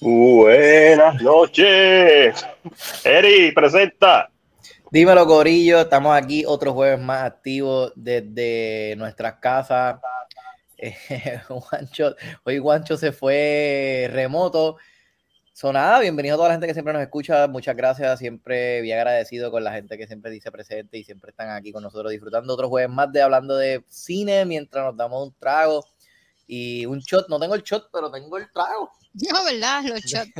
Buenas noches. Eri, presenta. Dímelo, Gorillo. Estamos aquí otro jueves más activos desde nuestras casas. Eh, hoy Juancho se fue remoto. Sonada, bienvenido a toda la gente que siempre nos escucha. Muchas gracias. Siempre bien agradecido con la gente que siempre dice presente y siempre están aquí con nosotros disfrutando otro jueves más de hablando de cine mientras nos damos un trago y un shot. No tengo el shot, pero tengo el trago. No, ¿verdad? Los shots.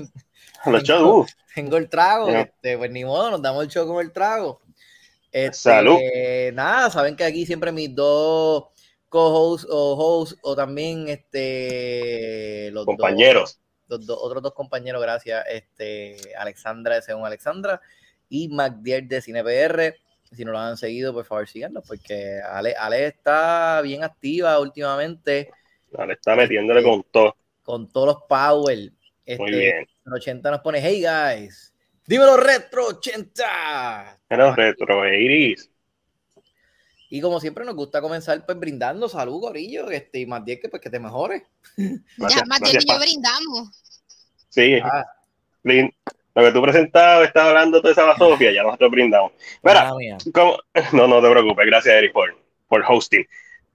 Los shots, Tengo el trago. Este, pues ni modo, nos damos el shot con el trago. Este, Salud. Nada, saben que aquí siempre mis dos co-hosts o hosts o también este los compañeros. Dos, los otros dos compañeros, gracias. Este, Alexandra de Según Alexandra y MacDier de CinePR. Si no lo han seguido, por favor síganos, porque Ale, Ale está bien activa últimamente. Ale está metiéndole con todo. Con todos los power. Este, Muy bien. 80 nos pone, hey guys, dímelo retro 80. Pero retro, Iris. Y como siempre nos gusta comenzar pues brindando salud, gorillo, este, y más bien que pues que te mejores. ya, más bien que yo brindamos. Sí. Ah. Lo que tú presentabas, estás hablando de esa basofia, ya nosotros brindamos. Mira, ¿cómo? no, no te preocupes, gracias Eric por, por hosting.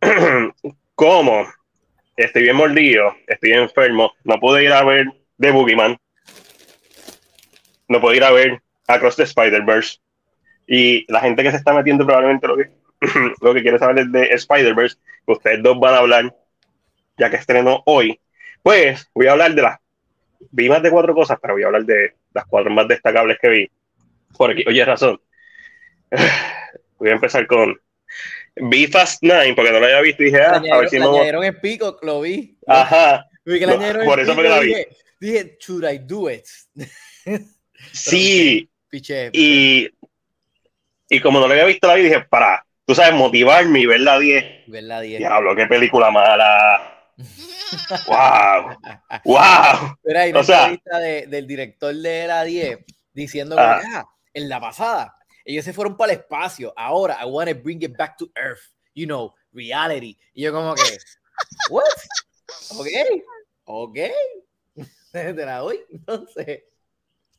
¿Cómo? Estoy bien mordido, estoy enfermo, no pude ir a ver The Boogeyman, no puedo ir a ver Across the Spider-Verse. Y la gente que se está metiendo probablemente lo que, lo que quiere saber es de Spider-Verse, ustedes dos van a hablar, ya que estrenó hoy. Pues voy a hablar de las. Vi más de cuatro cosas, pero voy a hablar de las cuatro más destacables que vi. Por aquí, oye, razón. Voy a empezar con. Vi Fast Nine, porque no lo había visto y dije, ah, a ver si no. en pico, lo vi. Ajá. No, por eso me la vi. Dije, dije, should I do it? Sí. y, y como no lo había visto la vida, dije, para, tú sabes, motivarme y ver la 10. Ver la 10. Diablo, qué película mala. wow. wow. Pero hay una o sea, entrevista de, del director de la 10 diciendo que ah, en la pasada ellos se fueron para el espacio. Ahora, I want to bring it back to Earth. You know, reality. Y yo como que, what? Ok, ok. Te la doy, entonces.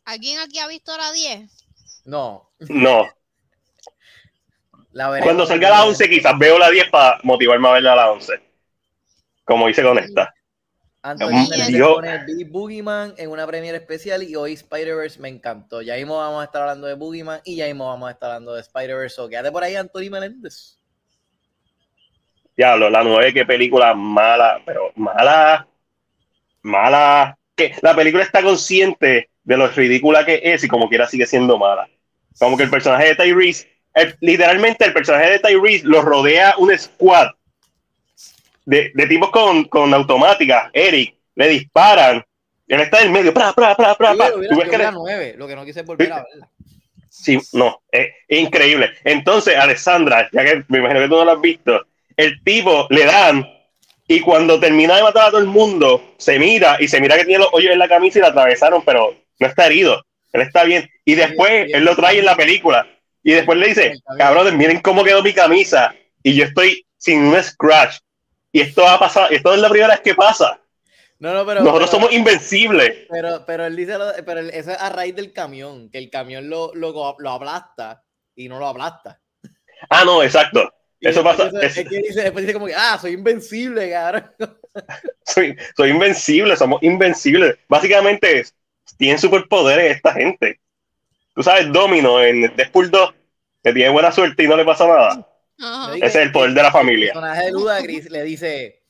¿Alguien aquí ha visto la 10? No. No. La Cuando salga la 11, quizás veo la 10 para motivarme a verla a la 11. Como hice con esta. Antonio yo... pone Billy Boogeyman en una premiere especial y hoy Spider-Verse me encantó. Ya mismo vamos a estar hablando de Boogeyman y ya mismo vamos a estar hablando de Spider-Verse. So, quédate por ahí, Antonio Meléndez. Diablo, la 9, qué película mala, pero mala, mala. Que la película está consciente de lo ridícula que es y como quiera sigue siendo mala. Como que el personaje de Tyrese, literalmente el personaje de Tyrese lo rodea un squad de, de tipos con, con automática, Eric, le disparan, él está en el medio, pra, pra, pra, pra, pra. ¿Tú ves que le... 9, lo que no quise volver a verla. Sí, no, es increíble. Entonces, Alessandra, ya que me imagino que tú no lo has visto, el tipo le dan y cuando termina de matar a todo el mundo, se mira y se mira que tiene los hoyos en la camisa y la atravesaron, pero no está herido, él está bien. Y después él lo trae en la película. Y después le dice, cabrón, miren cómo quedó mi camisa. Y yo estoy sin un scratch. Y esto ha pasado, esto es la primera vez que pasa. No, no, pero, Nosotros somos invencibles. Pero, pero él dice, pero eso es a raíz del camión, que el camión lo, lo, lo aplasta y no lo aplasta. Ah, no, exacto. eso pasa. Es, que dice, después dice como que, ah, soy invencible, cabrón. soy, soy invencible, somos invencibles. Básicamente es, tienen superpoderes esta gente. Tú sabes, Domino en Deadpool 2, que tiene buena suerte y no le pasa nada. Ese es el poder de la familia. El personaje de Ludacris le dice,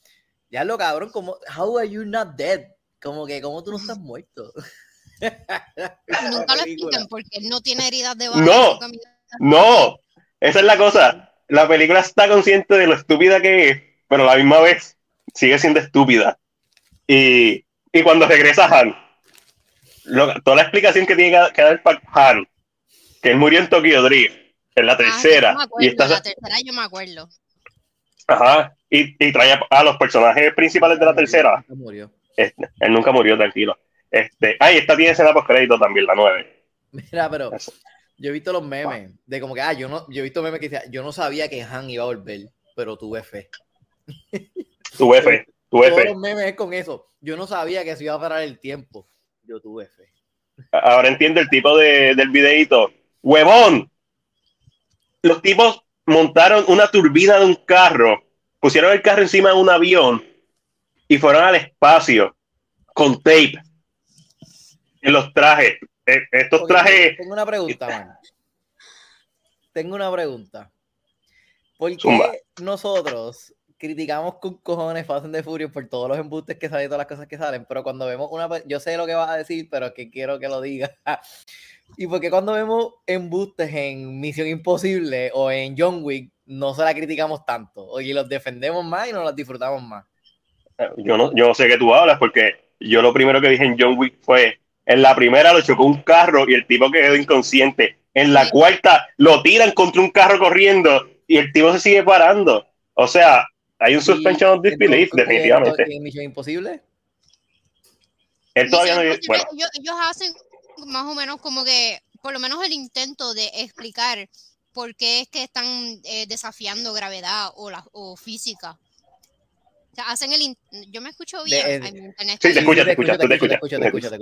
ya lo cabrón, como, how are you not dead? Como que, ¿cómo tú no estás muerto? Nunca lo explican porque él no tiene heridas de bala. No, no, esa es la cosa. La película está consciente de lo estúpida que es, pero a la misma vez sigue siendo estúpida. Y, y cuando regresa Han, toda la explicación que tiene que dar Han, que él murió en Tokyo Drift, en la ah, tercera. y esta... la tercera yo me acuerdo. Ajá, y, y trae a, los personajes principales de la tercera. Murió. Este, él nunca murió, tranquilo. Este, ah, y esta tiene escena post crédito también, la nueve. Mira, pero yo he visto los memes de como que, ah, yo no, yo he visto memes que decían, yo no sabía que Han iba a volver, pero tuve fe. Tuve fe, tuve Todos fe. los memes es con eso. Yo no sabía que se iba a parar el tiempo, Yo tuve fe. Ahora entiendo el tipo de, del videito. ¡Huevón! Los tipos montaron una turbina de un carro, pusieron el carro encima de un avión y fueron al espacio con tape en los trajes. Eh, estos trajes. Tengo una pregunta, man. Tengo una pregunta. ¿Por qué nosotros criticamos con cojones Fast and the por todos los embustes que salen y todas las cosas que salen? Pero cuando vemos una. Yo sé lo que vas a decir, pero que quiero que lo digas. y porque cuando vemos embustes en Misión Imposible o en John Wick, no se la criticamos tanto. Oye, los defendemos más y nos las disfrutamos más. Yo no, yo no sé qué tú hablas, porque yo lo primero que dije en John Wick fue en la primera lo chocó un carro y el tipo quedó inconsciente. En la cuarta lo tiran contra un carro corriendo y el tipo se sigue parando. O sea, hay un suspension of disbelief, definitivamente. ¿En Misión Imposible? Él todavía no. Bueno. Ellos, hacen más o menos como que, por lo menos el intento de explicar por qué es que están eh, desafiando gravedad o, la, o física hacen el. Yo me escucho bien. sí, te escuchas, te escuchas, te escuchas. Te escuchas, te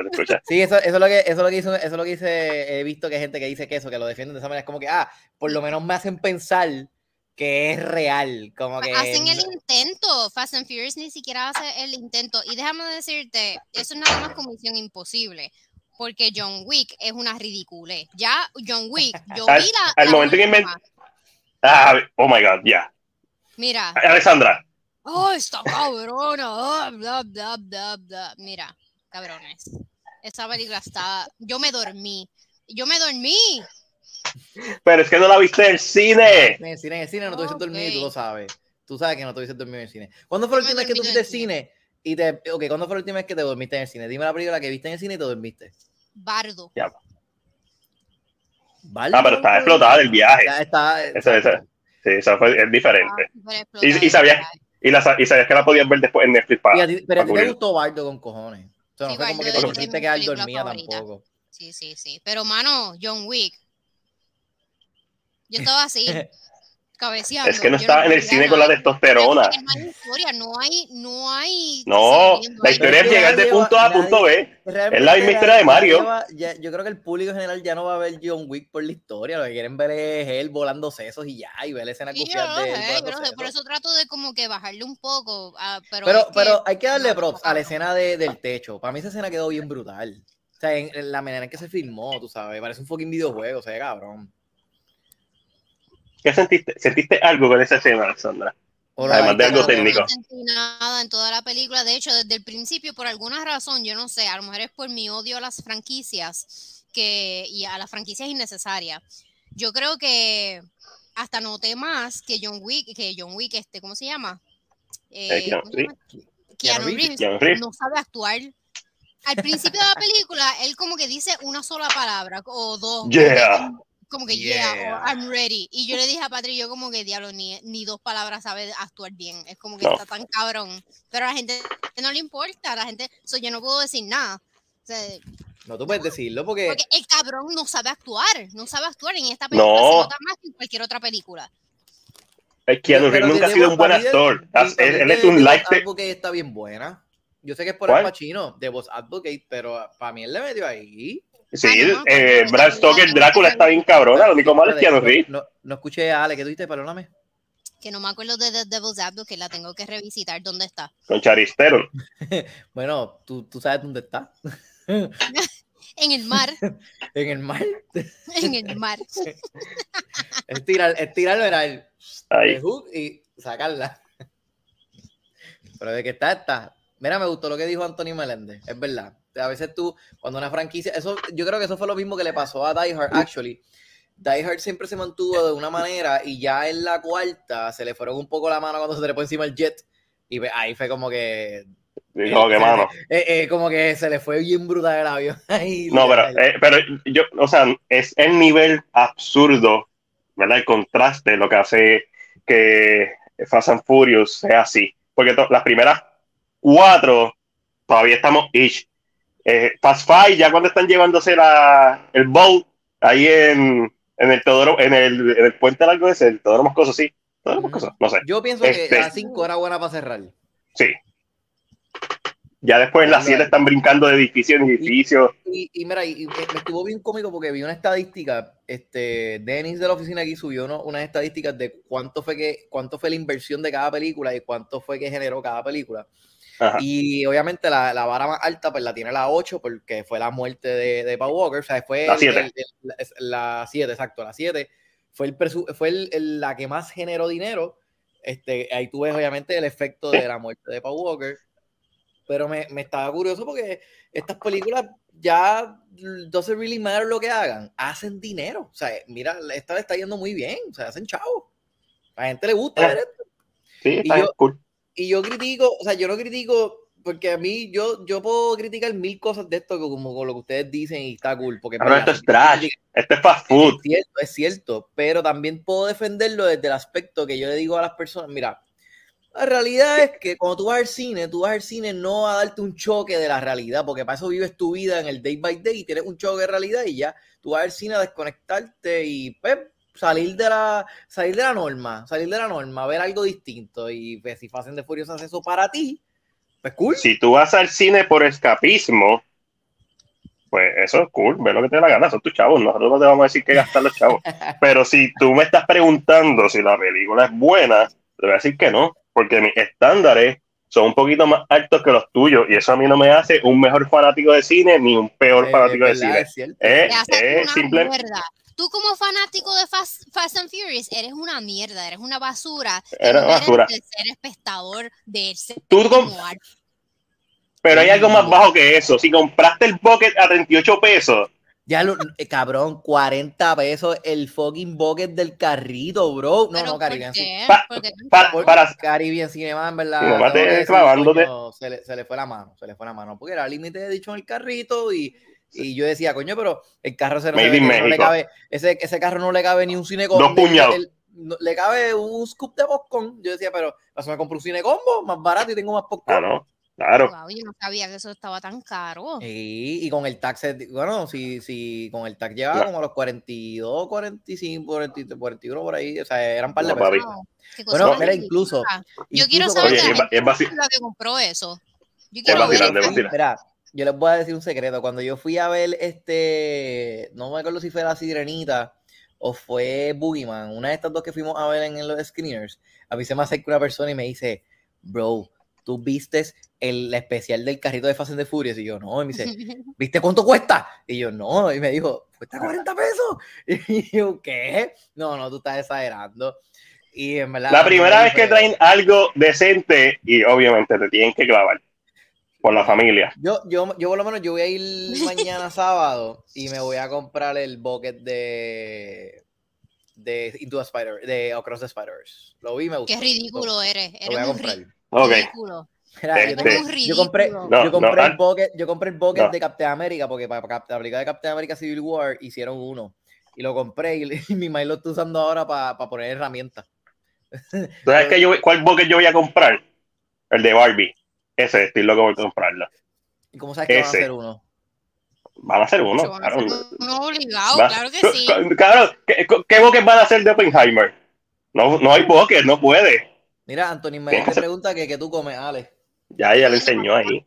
escuchas, Sí, eso, eso, es lo que, eso es lo que hizo, eso es lo que hice, he visto que hay gente que dice que eso, que lo defienden de esa manera, es como que, ah, por lo menos me hacen pensar que es real, como que... Hacen el intento, Fast and Furious ni siquiera hace el intento, y déjame decirte, eso es nada más como misión imposible, porque John Wick es una ridícula. Ya John Wick, yo vi la... Al momento que me... Ah, oh my God, ya. Mira. Alessandra, oh, está cabrona, oh, bla, bla, bla, bla. Mira, cabrones, esa película está, yo me dormí, yo me dormí. Pero es que no la viste en el cine. En el cine, en el cine no tuviste okay. dormido y tú lo sabes. Tú sabes que no tuviste dormido en el cine. ¿Cuándo fue la última vez que tú viste el cine? Y te, ok, ¿cuándo fue la última vez que te dormiste en el cine? Dime la película que viste en el cine y te dormiste. Bardo. Ya. Ah, pero está explotada el viaje. Ya está. Esa, esa, sí, esa fue, es diferente. Ah, y, y sabías, y, la, y sabías que la podías ver después en Netflix para. ti, pero a ti te gustó Bardo con cojones. O sea, no sí, fue como que te quisiste quedar dormida tampoco. Sí, sí, sí. Pero, mano, John Wick. Yo estaba así. cabeceando. Es que no estaba no en el cine con la testosterona. No hay historia, no hay. No, hay no la historia es llegar de punto A a punto B. Es la misma historia de Mario. Ya, yo creo que el público en general ya no va a ver John Wick por la historia. Lo que quieren ver es él volando sesos y ya, y ver la escena sí, yo de él. Pero por eso trato de como que bajarle un poco. Uh, pero, pero, pero hay que darle props a la escena de, del techo. Para mí esa escena quedó bien brutal. O sea, en, en la manera en que se filmó, tú sabes, parece un fucking videojuego, o sea, cabrón. ¿Qué sentiste? ¿Sentiste algo con esa escena, Sandra? Además de algo técnico. No sentí nada en toda la película. De hecho, desde el principio, por alguna razón, yo no sé, a lo mejor es por mi odio a las franquicias que, y a las franquicias innecesarias. Yo creo que hasta noté más que John Wick, que John Wick, este, ¿cómo se llama? Eh, Keanu, Reeves, no sabe actuar. Al principio de la película, él como que dice una sola palabra o dos. Yeah como que, yeah, I'm ready. Y yo le dije a Patri, yo como que, diablo, ni, ni dos palabras sabe actuar bien. Es como que está tan cabrón. Pero a la gente no le importa, a la gente, so, yo no puedo decir nada. O sea, no, tú puedes decirlo porque... Porque el cabrón no sabe actuar, no sabe actuar en esta película, no. se nota más que en cualquier otra película. Es que Keanu nunca ha sido un buen actor. Él, es un like... Advocate está bien buena. Yo sé que es por el Pacino, de Boss Advocate, pero para mí él le metió ahí. Sí, eh, Brad Stoker, Drácula está bien cabrona. Lo único malo es que no, no, escuché a Ale, ¿qué tuviste? Perdóname. Que no me acuerdo de The Devil's Advocate, que la tengo que revisitar. ¿Dónde está? Con Charistero. bueno, ¿tú, tú sabes dónde está. en el mar. ¿En el mar? en el mar. Estirar, estirarlo era el, el hook y sacarla. Pero de que está, está. Mira, me gustó lo que dijo Anthony Meléndez, es verdad a veces tú, cuando una franquicia, eso, yo creo que eso fue lo mismo que le pasó a Die Hard, actually. Die Hard siempre se mantuvo de una manera y ya en la cuarta se le fueron un poco la mano cuando se fue encima el jet y ahí fue como que no, qué mano. Eh, eh, como que se le fue bien brutal el avión. no, pero, eh, pero yo, o sea, es el nivel absurdo, ¿verdad? El contraste, lo que hace que Fast and Furious sea así. Porque las primeras cuatro todavía estamos ish. Eh, Fast Five, ya cuando están llevándose la, el boat ahí en, en el Teodoro, en el, en el puente largo ese, el Teodoro Moscoso, sí. Teodoro Moscoso, no sé. Yo pienso que este, a 5 era buena para cerrar. Sí. Ya después en las 7 están brincando de edificio en edificio. Y, y, mira, y, me estuvo bien cómico porque vi una estadística. Este, Dennis de la oficina aquí subió unas estadísticas de cuánto fue que, cuánto fue la inversión de cada película y cuánto fue que generó cada película. Y obviamente la, la, vara más alta pues la tiene la 8 porque fue la muerte de, de Paul Walker. O sea, fue la 7. La 7, exacto, la 7. Fue, el, fue el, la que más generó dinero. Este, ahí tú ves obviamente el efecto de la muerte de Paul Walker pero me, me, estaba curioso porque estas películas ya doesn't really matter lo que hagan, hacen dinero. O sea, mira, esta le está yendo muy bien, o sea, hacen chavo. A la gente le gusta ah. ver esto. Sí, está y yo, cool. Y yo critico, o sea, yo no critico porque a mí yo, yo puedo criticar mil cosas de esto como con lo que ustedes dicen y está cool. Porque pero esto es trash, esto es fast food. Es cierto, es cierto, pero también puedo defenderlo desde el aspecto que yo le digo a las personas, mira, la realidad es que cuando tú vas al cine, tú vas al cine no a darte un choque de la realidad, porque para eso vives tu vida en el day by day y tienes un choque de realidad y ya tú vas al cine a desconectarte y pues, salir de la salir de la norma, salir de la norma, ver algo distinto y pues, si hacen de Furioso eso para ti, pues cool. Si tú vas al cine por escapismo, pues eso es cool, ve lo que te da la gana, son tus chavos, nosotros no te vamos a decir que gastar los chavos. Pero si tú me estás preguntando si la película es buena, te voy a decir que no porque mis estándares son un poquito más altos que los tuyos y eso a mí no me hace un mejor fanático de cine ni un peor fanático de cine. Es, simple. Tú como fanático de Fast, and Furious eres una mierda, eres una basura. Eres basura. Eres espectador de ese Pero hay algo más bajo que eso. Si compraste el bucket a 38 pesos, ya, lo, eh, cabrón, 40 pesos el fucking bucket del carrito, bro. No, no, Caribbean Cinema. para, para, Caribbean Cinema, en verdad. se, le, se le fue la mano, se le fue la mano. Porque era límite de dicho en el carrito y, y yo decía, coño, pero el carro se, no, le cabe, ese, ese carro no le cabe ni un cine Dos puñados. le cabe un scoop de popcorn. Yo decía, pero eso me compro un cine combo más barato y tengo más popcorn. Ah, no. Claro. yo no sabía que eso estaba tan caro. y con el tax, bueno, si, si con el tax llegaba como a los 42, 45, 41 por ahí, o sea, eran par de pesos. bueno, mira, incluso. Yo quiero saber Oye, la, es, la que compró eso. Yo quiero Espera, yo les voy a decir un secreto. Cuando yo fui a ver este, no me acuerdo si fue La Sirenita o fue Boogeyman, una de estas dos que fuimos a ver en los screeners, a mí se me acerca una persona y me dice, bro, tú vistes el especial del carrito de Fast and the Furious. Y yo, no. Y me dice, ¿viste cuánto cuesta? Y yo, no. Y me dijo, cuesta 40 pesos. Y yo, ¿qué? No, no, tú estás exagerando. Y en verdad, la primera vez que traen algo decente y obviamente te tienen que clavar por la familia. Yo, yo, yo por lo menos yo voy a ir mañana sábado y me voy a comprar el bucket de de Into a Spider de Across the Spiders. Lo vi me gustó. Qué ridículo eres. Eres lo voy a comprar. Ok. Este, yo, compré, yo, compré el bucket, yo compré el bucket de Captain America porque para, para la película de Captain America Civil War hicieron uno. Y lo compré y, mi mail lo estoy usando ahora para poner herramientas. ¿Sabes que yo, cuál bucket yo voy a comprar? El de Barbie. Ese, estoy loco por comprarlo. ¿Y cómo sabes que van a hacer uno? Van a hacer uno. Claro. No obligado, claro que sí. Claro, ¿qué, qué van a hacer de Oppenheimer? No, no hay bucket, no puede. Mira, Anthony me pregunta que, que tú comes, Ale. Ya, ya le enseñó ahí.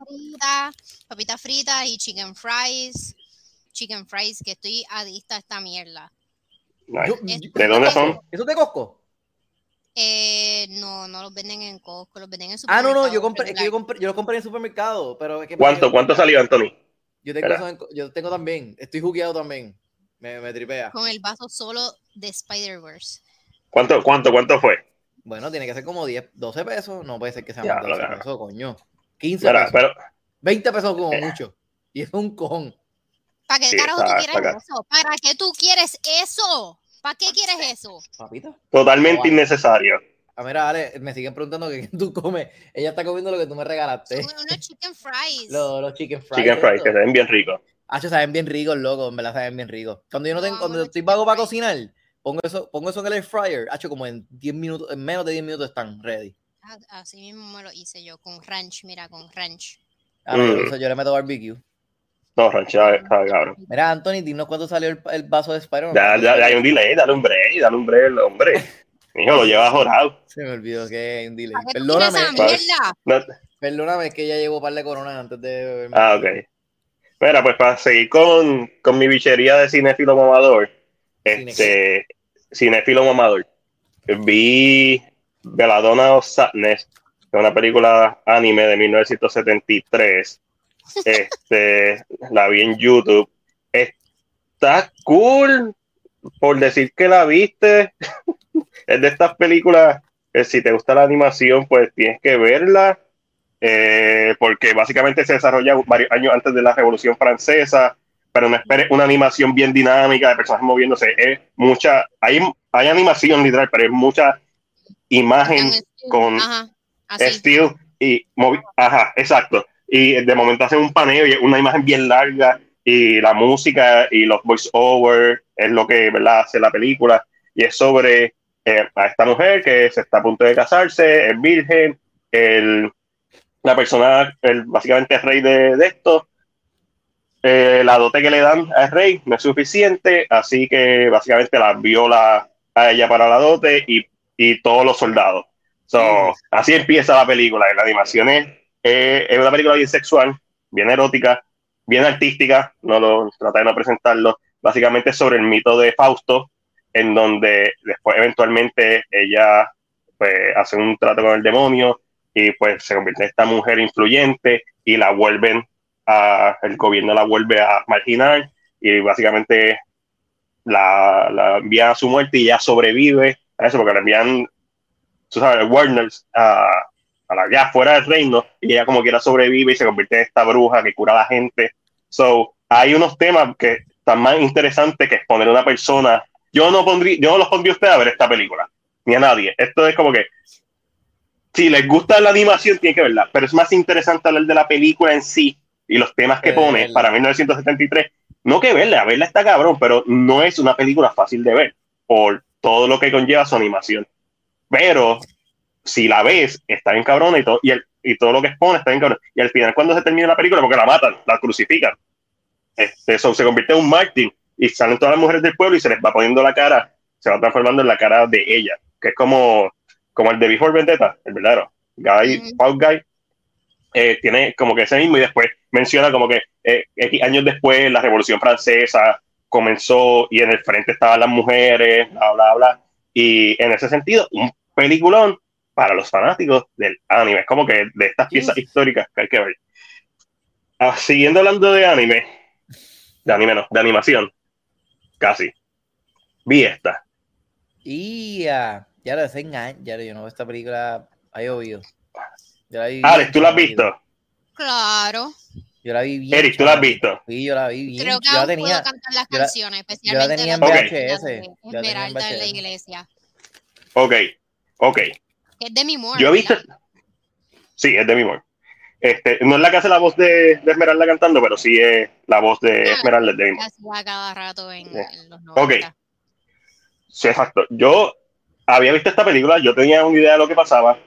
Papitas fritas y chicken fries. Chicken fries, que estoy adicta a esta mierda. ¿De dónde son? ¿Eso es de Costco? Eh, no, no los venden en Costco, los venden en supermercado. Ah, no, no, yo compré, yo compré, yo los compré en el supermercado, pero es que ¿Cuánto, cuánto salió, Anthony? Yo tengo, yo tengo también, estoy jugueado también. Me, me tripea. Con el vaso solo de Spider-Verse. ¿Cuánto, cuánto, cuánto fue? Bueno, tiene que ser como 10, 12 pesos. No puede ser que sea más de 12 pesos, coño. 15 pesos. 20 pesos como eh. mucho. Y es un con. ¿Para qué carajo tú quieres eso? ¿Para qué tú quieres eso? ¿Para qué quieres eso? Papita. Totalmente innecesario. A ver, Ale, me siguen preguntando qué tú comes. Ella está comiendo lo que tú me regalaste. Unos chicken fries. Los, los chicken fries. Chicken fries, que se ven bien ricos. Ah, saben bien ricos, loco. En verdad saben bien ricos. Cuando yo no tengo, cuando estoy vago para cocinar, Pongo eso, pongo eso en el air fryer, hecho como en 10 minutos, en menos de 10 minutos están ready. Ah, así mismo me lo hice yo con ranch, mira, con ranch. Ah, mm. yo le meto barbecue. No, ranch, cabrón. Mira, Anthony, dinos cuándo salió el, el vaso de Spider-Man. Ya, ya, hay un delay, dale un break, dale un break, hombre. Hijo, lo llevas jorado. Se me olvidó que hay un delay. Perdóname. No, Perdóname, es que ya llevo un par de coronas antes de. Ah, ok. Mira, pues para seguir con, con mi bichería de cinéfilo mamador, este, cinéfilo mamador, vi Belladonna of Sadness, es una película anime de 1973. Este, la vi en YouTube. Está cool, por decir que la viste. es de estas películas que si te gusta la animación, pues tienes que verla eh, porque básicamente se desarrolla varios años antes de la Revolución Francesa, pero no esperes una animación bien dinámica de personajes moviéndose. Es mucha, hay, hay animación literal, pero es mucha imagen con estilo y ajá, exacto. Y de momento hacen un paneo y una imagen bien larga y la música y los voice-over es lo que ¿verdad? hace la película y es sobre eh, a esta mujer que se está a punto de casarse, es virgen, el, la persona, el, básicamente el rey de, esto, eh, la dote que le dan al rey no es suficiente, así que básicamente la viola a ella para la dote y, y todos los soldados. So, así empieza la película. La animación es, es una película bien sexual, bien erótica, bien artística. No lo traté de no presentarlo. Básicamente sobre el mito de Fausto, en donde después eventualmente ella pues, hace un trato con el demonio y pues se convierte en esta mujer influyente y la vuelven a, el gobierno la vuelve a marginar y básicamente la, la envían a su muerte y ella sobrevive a eso porque la envían, tú sabes, Warner a, a la ya fuera del reino y ella como quiera sobrevive y se convierte en esta bruja que cura a la gente. So, hay unos temas que están más interesantes que exponer a una persona. Yo no pondría, yo no los pondría a usted a ver esta película, ni a nadie. Esto es como que si les gusta la animación, tienen que verla, pero es más interesante hablar de la película en sí y los temas que pone para 1973. No que verla, verla está cabrón, pero no es una película fácil de ver por todo lo que conlleva su animación. Pero si la ves, está bien cabrón y todo, y, el, y todo lo que expone está bien cabrón. Y al final, cuando se termina la película, porque la matan, la crucifican, este, eso se convierte en un Martin y salen todas las mujeres del pueblo y se les va poniendo la cara, se va transformando en la cara de ella, que es como como el de Before Vendetta, el verdadero, Guy, Paul Guy, eh, tiene como que ese mismo y después menciona como que eh, años después la Revolución Francesa comenzó y en el frente estaban las mujeres, bla, bla, bla. Y en ese sentido, un peliculón para los fanáticos del anime. Es como que de estas piezas históricas que hay que ver. Ah, siguiendo hablando de anime, de anime no, de animación, casi. Vi esta. Y ya lo años, ya yo no veo esta película, ha llovido. Alex, ¿tú la has visto? Claro. Yo la vi bien. Eric, ¿tú la has visto? Sí, yo la vi bien. Creo que yo aún tenía, puedo cantar las canciones, especialmente yo la tenía en VHS. Esmeralda en la iglesia. Ok, ok. Es de mi Moore. Yo he visto... Sí, es de mi Moore. Este, no es la que hace la voz de, de, Esmeralda cantando, pero sí es la voz de ah, Esmeralda de mi Moore. cada rato en, en los 90. Ok. Sí, exacto. Yo había visto esta película, yo tenía una idea de lo que pasaba.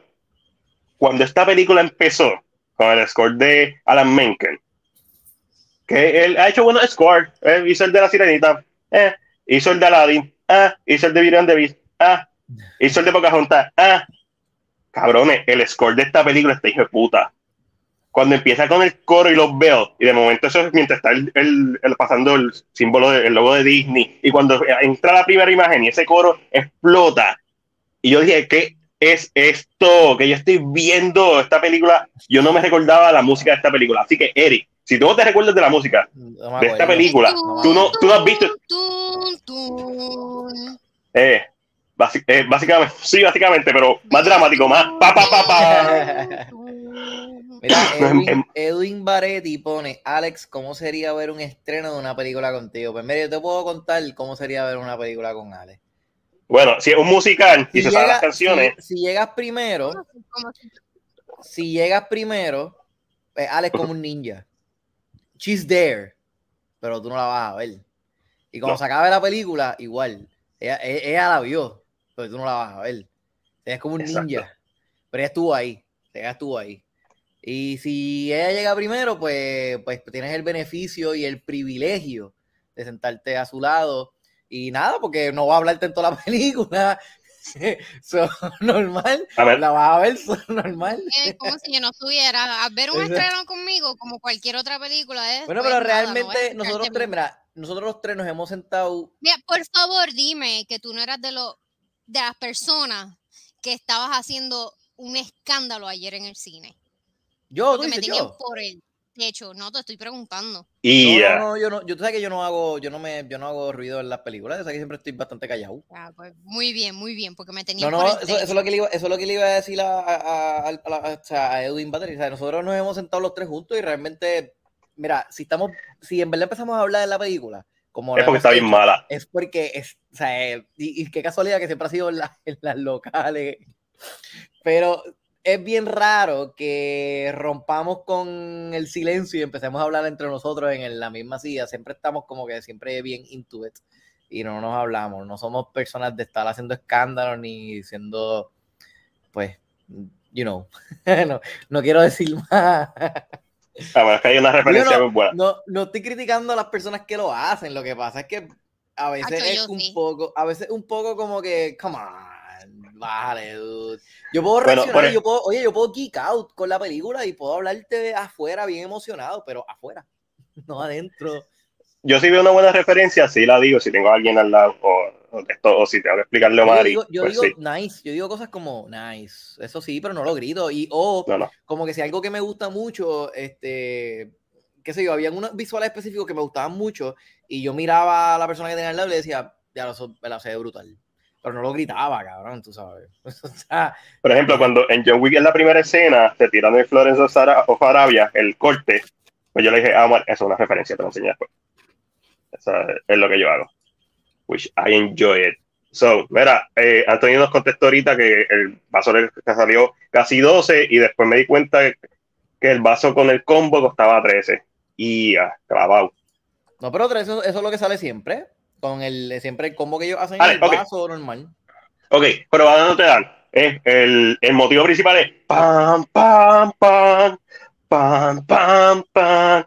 Cuando esta película empezó, con el score de Alan Menken, que él ha hecho buenos scores, eh, hizo el de La Sirenita, eh, hizo el de Aladdin, ah, hizo el de Vivian Davis, ah, hizo el de Pocahontas, ah, cabrones, el score de esta película está hijo de puta. Cuando empieza con el coro y los veo, y de momento eso es mientras está el, el, pasando el símbolo, del logo de Disney, y cuando entra la primera imagen y ese coro explota, y yo dije, ¿qué es esto? Que yo estoy viendo esta película. Yo no me recordaba la música de esta película. Así que, Eric, si tú no te recuerdas de la música de esta película, tú no, tú no has visto. Eh, eh, básicamente, sí, básicamente, pero más dramático, más pa pa pa pa. Mira, Edwin, Baretti pone, Alex, ¿cómo sería ver un estreno de una película contigo? Pues mira, yo te puedo contar cómo sería ver una película con Alex. Bueno, si es un musical y se saben las canciones. Si, llegas primero, si llegas primero, pues Alex como un ninja. She's there, pero tú no la vas a ver. Y cuando se acabe la película, igual. Ella, e, ella, la vio, pero tú no la vas a ver. Ella es como un ninja. Pero ella estuvo ahí. Ella estuvo ahí. Y si ella llega primero, pues, pues tienes el beneficio y el privilegio de sentarte a su lado y nada, porque no va a hablarte en toda la película. so, normal, la vas a ver so, normal. Es como si yo no estuviera a ver un estreno conmigo como cualquier otra película. bueno, pero realmente nosotros tres, mira, nosotros los tres nos hemos sentado. Mira, por favor, dime que tú no eras de, lo, de las personas que estabas haciendo un escándalo ayer en el cine. Yo, tú dices, yo. por el hecho, no te estoy preguntando. Y no, no, yo no, yo tú sabes que yo no hago, yo no me, yo no hago ruido en las películas, o sea que siempre estoy bastante callado. Ah, pues muy bien, muy bien, porque me tenía. No, no, eso, es lo que le iba, eso es lo que le iba a decir a, a, a, a Edwin Battery. O sea, nosotros nos hemos sentado los tres juntos y realmente, mira, si estamos, si en verdad empezamos a hablar de la película, como es porque está bien mala. Es porque es, o sea, y, y, qué casualidad que siempre ha sido en, en las locales. Pero es bien raro que rompamos con el silencio y empecemos a hablar entre nosotros en la misma silla. Siempre estamos como que siempre bien into it y no nos hablamos. No somos personas de estar haciendo escándalos ni siendo, pues, you know, no, no quiero decir más. Ah, es que hay una referencia no, muy buena. No, no estoy criticando a las personas que lo hacen. Lo que pasa es que a veces es un poco, a veces un poco como que, come on Vale, dude. Yo puedo reaccionar, yo puedo, oye, yo puedo geek out con la película y puedo hablarte de afuera bien emocionado, pero afuera, no adentro. Yo si veo una buena referencia, sí la digo, si tengo a alguien al lado o, o, si tengo que explicarle a Mari. Yo digo, yo pues digo nice, yo digo cosas como nice, eso sí, pero no lo grito. Y o como que si algo que me gusta mucho, este, qué sé yo, había unos visuales específicos que me gustaban mucho y yo miraba a la persona que tenía al lado y le decía, ya lo sé, me la sé brutal pero no lo gritaba, cabrón, tú sabes. Por ejemplo, cuando en John Wick en la primera escena te tiran el Florence of Arabia, el corte, pues yo le dije, ah, bueno, eso es una referencia, te lo enseñé después. Es lo que yo hago. Which I enjoy it. So, mira, eh, Antonio nos contestó ahorita que el vaso le salió casi 12 y después me di cuenta que el vaso con el combo costaba 13. Y ah, clavado. No, pero eso, eso es lo que sale siempre con el siempre el combo que ellos hacen en el vaso normal. Ok, pero ¿a dónde te dan? Eh, el, el, motivo principal es pam, pam, pam, pam, pam, pam,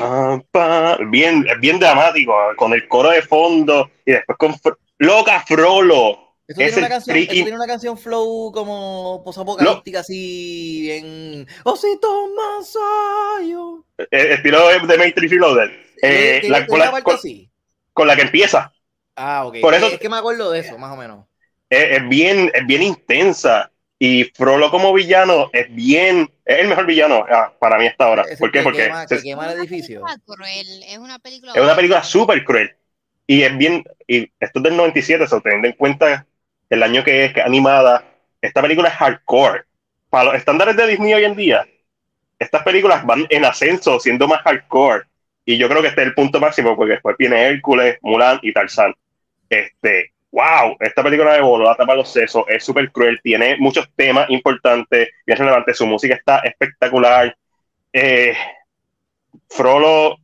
pam, pam. Bien, bien dramático, con el coro de fondo y después con Loca Frollo. Eso tiene, una canción, eso tiene una canción flow como posapocalíptica, así en Osito Masayo. Eh, estilo de, Matrix Reloaded. Eh, la, la, la, así? con la que empieza. Ah, ok. Por eso, es que me acuerdo de eso, más o menos. Es, bien, es bien intensa. Y Frollo como villano es bien, es el mejor villano ah, para mí hasta ahora. ¿Por qué? Porque se, quema el edificio. Es una película. Es una película súper cruel. Y es bien, y esto es del 97, so, teniendo en cuenta el año que es, que animada, esta película es hardcore. Para los estándares de Disney hoy en día, estas películas van en ascenso, siendo más hardcore. Y yo creo que este es el punto máximo, porque después viene Hércules, Mulan y Tarzán. Este, wow, esta película de Bolo la tapa los sesos, es súper cruel, tiene muchos temas importantes, bien relevantes, su música está espectacular. Eh, Frollo,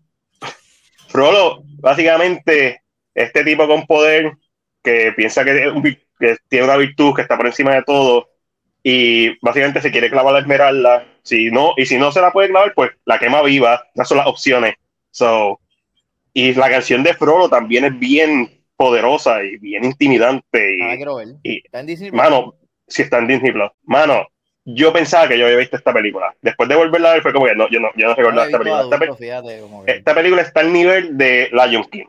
Frollo, básicamente, este tipo con poder que piensa que, que, tiene una virtud que está por encima de todo y básicamente se quiere clavar la esmeralda. Si no, y si no se la puede clavar, pues la quema viva. Esas son las opciones. So, y la canción de Frollo también es bien poderosa y bien intimidante. Y, ah, ver. ¿Está en Disney? Mano, si está en Disney Plus. Mano, yo pensaba que yo había visto esta película. Después de volverla a ver, fue como que no, yo no, yo no recordaba esta película. Esta, película está al nivel de Lion King.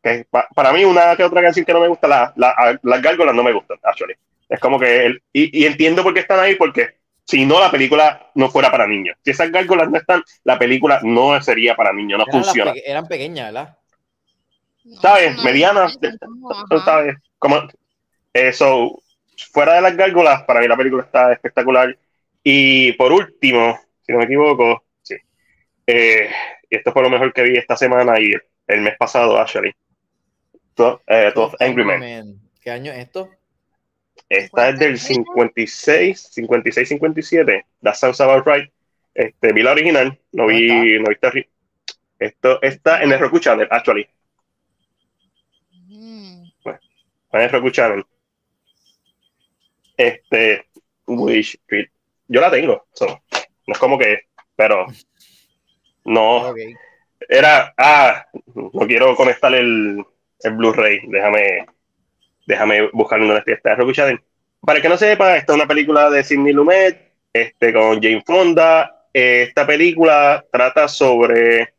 Que para mí, una que otra canción que no me gusta, la, la, las gárgolas no me gustan, actually. Es como que, el, y, y, entiendo por qué están ahí, porque si no, la película no fuera para niños. Si esas gárgolas no están, la película no sería para niños, no funciona. eran pequeñas, ¿verdad? ¿Sabes? Medianas. ¿Sabes? Como, eso, fuera de las gárgolas, para mí la película está espectacular. Y por último, si no me equivoco, sí. Eh, y esto fue lo mejor que vi esta semana y el mes pasado, actually. Todo, eh, Angry Men. ¿Qué año es esto? Esta es del 56, 56, 57. That sounds about right. Este, vi la original, no vi, no vi Esto está en el Roku Channel, actually. Mm. Bueno, en el Roku Channel. Este, Wish Street. Yo la tengo, no es como que, pero no. Era, ah, no quiero conectar el, el Blu-ray, déjame déjame buscar una de estas Para que no sepa, esta es una película de Sidney Lumet, este, con Jane Fonda. esta película trata sobre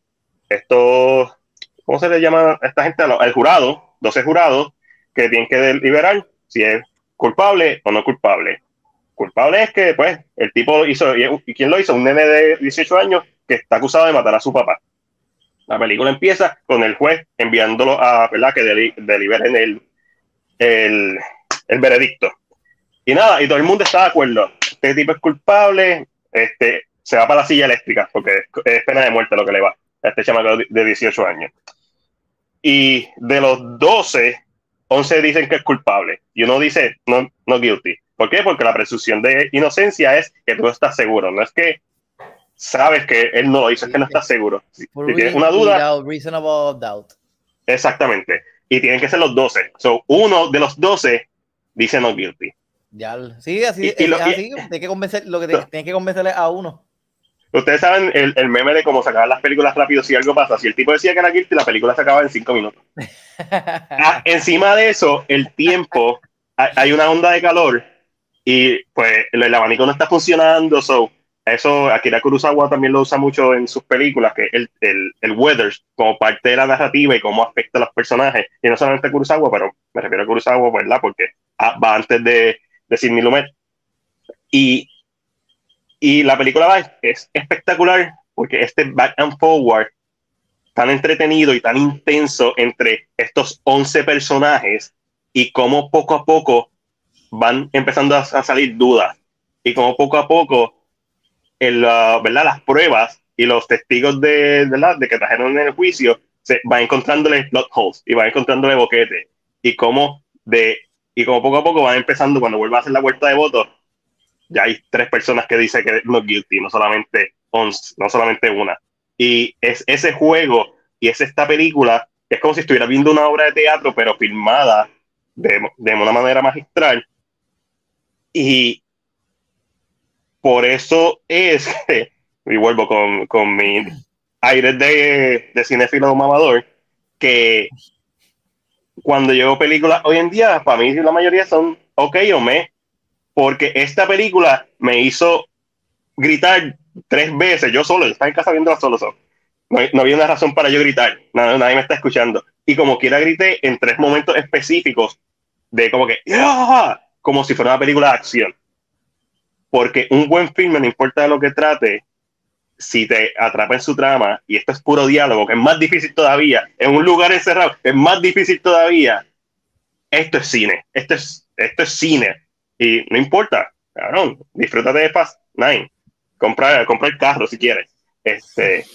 estos, ¿cómo se le llama a esta gente? El jurado, 12 jurados, que tienen que deliberar si es culpable o no culpable. Culpable es que, pues, el tipo hizo, ¿y quién lo hizo? Un nene de 18 años que está acusado de matar a su papá. La película empieza con el juez enviándolo a, ¿verdad? Que deliberen el, el, el veredicto. Y nada, y todo el mundo está de acuerdo. Este tipo es culpable, este, se va para la silla eléctrica, porque es, pena de muerte lo que le va a este chamaco de 18 años. Y de los 12, 11 dicen que es culpable y uno dice no, no guilty. ¿Por qué? Porque la presunción de inocencia es que tú estás seguro, no es que sabes que él no lo hizo, es que no estás seguro. Si, tienes una duda. Doubt. Exactamente. Y tienen que ser los 12. So, uno de los 12 dice no guilty. Ya, sí, así, y, lo, así que convencer, lo que tienes que convencerle a uno. Ustedes saben el, el, meme de cómo sacar las películas rápido si algo pasa. Si el tipo decía que era guilty, la película se acaba en cinco minutos. Ah, encima de eso, el tiempo, hay una onda de calor y pues el, abanico no está funcionando. So, eso Akira Kurosawa también lo usa mucho en sus películas, que el, el, el weather como parte de la narrativa y cómo afecta a los personajes. Y no solamente Kurosawa, pero me refiero a Kurosawa, ¿verdad? Porque ah, va antes de, de Sidney Lumet. Y, y la película va, es espectacular porque este back and forward tan entretenido y tan intenso entre estos 11 personajes y cómo poco a poco van empezando a, salir dudas y cómo poco a poco el, ¿verdad? las pruebas y los testigos de, ¿verdad? de que trajeron en el juicio se van encontrándole plot holes y van encontrándole boquete y cómo de y como poco a poco van empezando cuando vuelva a hacer la vuelta de votos ya hay tres personas que dicen que no guilty no solamente 11, no solamente una y es ese juego y es esta película, es como si estuviera viendo una obra de teatro, pero filmada de, de una manera magistral. Y por eso es que, y vuelvo con, con mi aire de, de cinéfilo mamador, que cuando llevo películas hoy en día, para mí la mayoría son ok o me, porque esta película me hizo gritar tres veces, yo solo, estaba en casa viéndola solo, solo. No, había una razón para yo gritar, nadie, nadie me está escuchando. Y como quiera grité en tres momentos específicos de como que, como si fuera una película de acción. Porque un buen filme, no importa de lo que trate, si te atrapa en su trama, y esto es puro diálogo, que es más difícil todavía, en un lugar encerrado, es más difícil todavía, esto es cine, esto es, esto es cine. Y no importa, cabrón, disfrútate de Fast Nine comprar, comprar el carro si quieres. Este,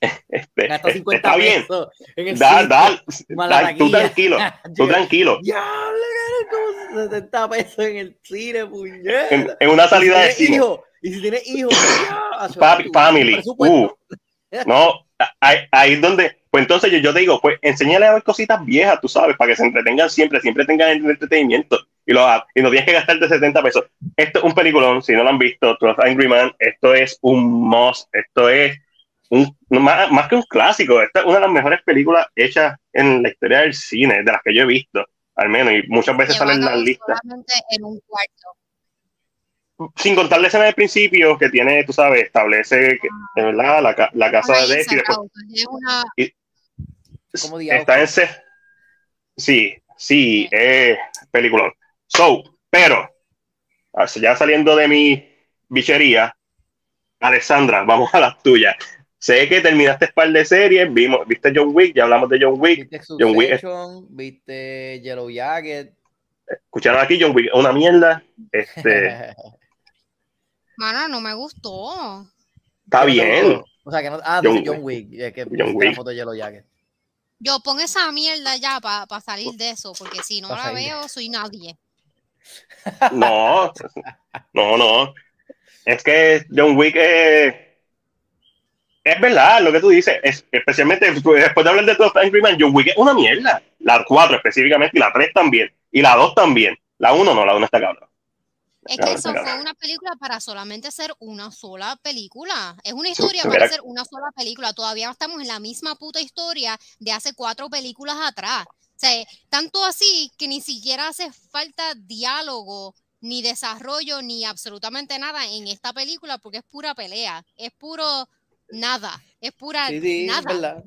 este, está bien. Da, da, da, tú tranquilo, tú tranquilo. Ya, como 60 pesos en el cine, puñeta. En, en, una salida de cine. Hijo, y si tienes hijos, Papi, family. Uh, no, ahí, ahí es donde, pues entonces yo, yo te digo, pues enséñale a ver cositas viejas, tú sabes, para que se entretengan siempre, siempre tengan entretenimiento y, lo, y no tienes que gastarte 70 pesos. Esto es un peliculón, si no lo han visto, Twelve Angry Man, esto es un must, esto es un, más, más, que un clásico, esta es una de las mejores películas hechas en la historia del cine, de las que yo he visto, al menos, y muchas veces salen en las listas. En un cuarto. Sin contar la escena del principio que tiene, tú sabes, establece que, de verdad, la, la casa de Desi. está en C. Sí, sí, es peliculón. So, pero, ya saliendo de mi bichería, Alessandra, vamos a la tuya. Sé que terminaste un par de series, vimos, viste John Wick, ya hablamos de John Wick. ¿Viste John Wick viste Yellow Jacket. Escucharon aquí John Wick, una mierda. Este. Mano, no me gustó. Está bien. O sea, que no. Ah, John, John Wick. que John Wick. foto de Yellow Jacket. Yo pongo esa mierda ya para salir de eso, porque si no la veo, soy nadie. No, no, no. Es que John Wick es, es verdad lo que tú dices, es, especialmente después de hablar de todo Angry Man, John Wick es una mierda. La 4 específicamente y la 3 también. Y la 2 también. La 1 no, la 1 está cabrón. Es que eso fue una película para solamente ser una sola película. Es una historia para ser una sola película. Todavía estamos en la misma puta historia de hace cuatro películas atrás. Sea, tanto así que ni siquiera hace falta diálogo, ni desarrollo, ni absolutamente nada en esta película, porque es pura pelea, es puro nada, es pura nada.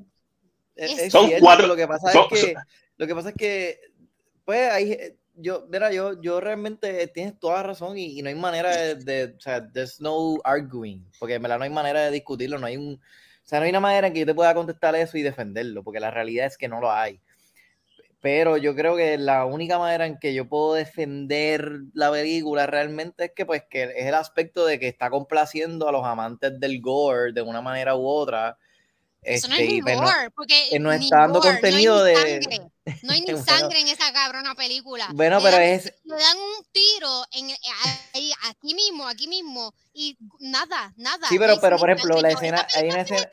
son cuatro. Lo que pasa es que, lo que pasa es que, pues ahí, yo, mira, yo, yo realmente tienes toda razón y, no hay manera de, o sea, there's no arguing, porque en verdad no hay manera de discutirlo, no hay un, o sea, no hay una manera en que yo te pueda contestar eso y defenderlo, porque la realidad es que no lo hay. Pero yo creo que la única manera en que yo puedo defender la película realmente es que, pues, que es el aspecto de que está complaciendo a los amantes del gore de una manera u otra eso no es este, gore, porque no está dando contenido no de. No hay ni sangre en esa cabrona película. Bueno, pero es. Le dan un tiro en, ahí, aquí mismo, aquí mismo, y nada, nada. Sí, pero, pero por ejemplo, la escena. Hay una escena,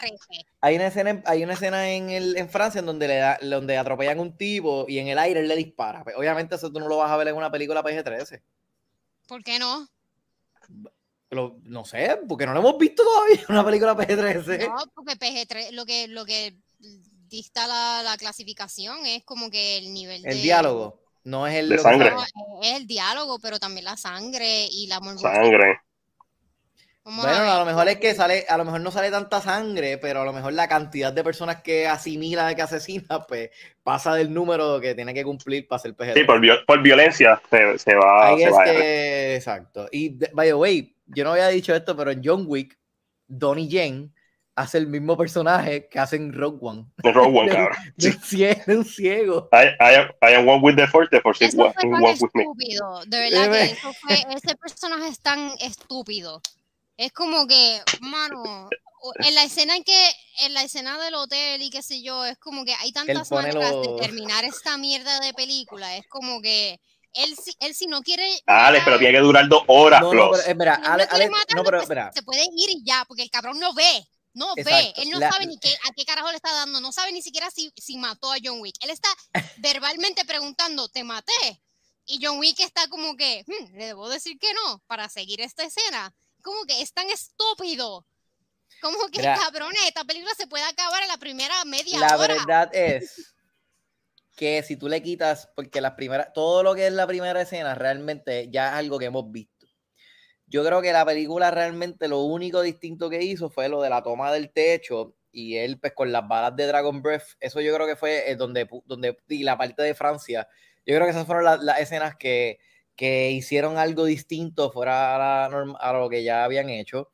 hay una escena, hay una escena en, el, en Francia en donde, le da, donde atropellan un tipo y en el aire él le dispara. Pues, obviamente, eso tú no lo vas a ver en una película PG-13. ¿Por qué no? No sé, porque no lo hemos visto todavía una película PG-13. No, porque PG-13, lo que, lo que dicta la, clasificación es como que el nivel el diálogo, no es el... De sangre. es el diálogo, pero también la sangre y la Sangre. Bueno, a, lo mejor es que sale, a lo mejor no sale tanta sangre, pero a lo mejor la cantidad de personas que asimila, que asesina, pues pasa del número que tiene que cumplir para ser PG. Sí, por, por violencia se, se va. Ahí es que, exacto. Y, by the way, yo no había dicho esto, pero en John Wick, Donnie Yen hace el mismo personaje que hace en Rogue One. En Rogue One, claro. De, de, un ciego. I, I, am one with the force, the force is one, with me. De verdad que eso fue, ese personaje es tan estúpido. Es como que, mano, en la escena en que, en la escena del hotel y qué sé yo, es como que hay tantas maneras de terminar esta mierda de película. Es como que él, él si no quiere. Ale, pero tiene que durar dos horas. No, no, pero, Ale, Ale. Se puede ir y ya, porque el cabrón no ve. No ve, él no sabe ni qué, a qué carajo le está dando, no sabe ni siquiera si, si mató a John Wick. Él está verbalmente preguntando, ¿te maté? Y John Wick está como que, hmm, le debo decir que no para seguir esta escena. Como que es tan estúpido. Como que, cabrón, esta película se puede acabar en la primera media la hora. La verdad es que si tú le quitas, porque las primeras, todo lo que es la primera escena realmente ya es algo que hemos visto. Yo creo que la película realmente lo único distinto que hizo fue lo de la toma del techo y él pues con las balas de Dragon Breath, eso yo creo que fue donde, donde y la parte de Francia, yo creo que esas fueron las, escenas que, que, hicieron algo distinto fuera a, a, lo que ya habían hecho.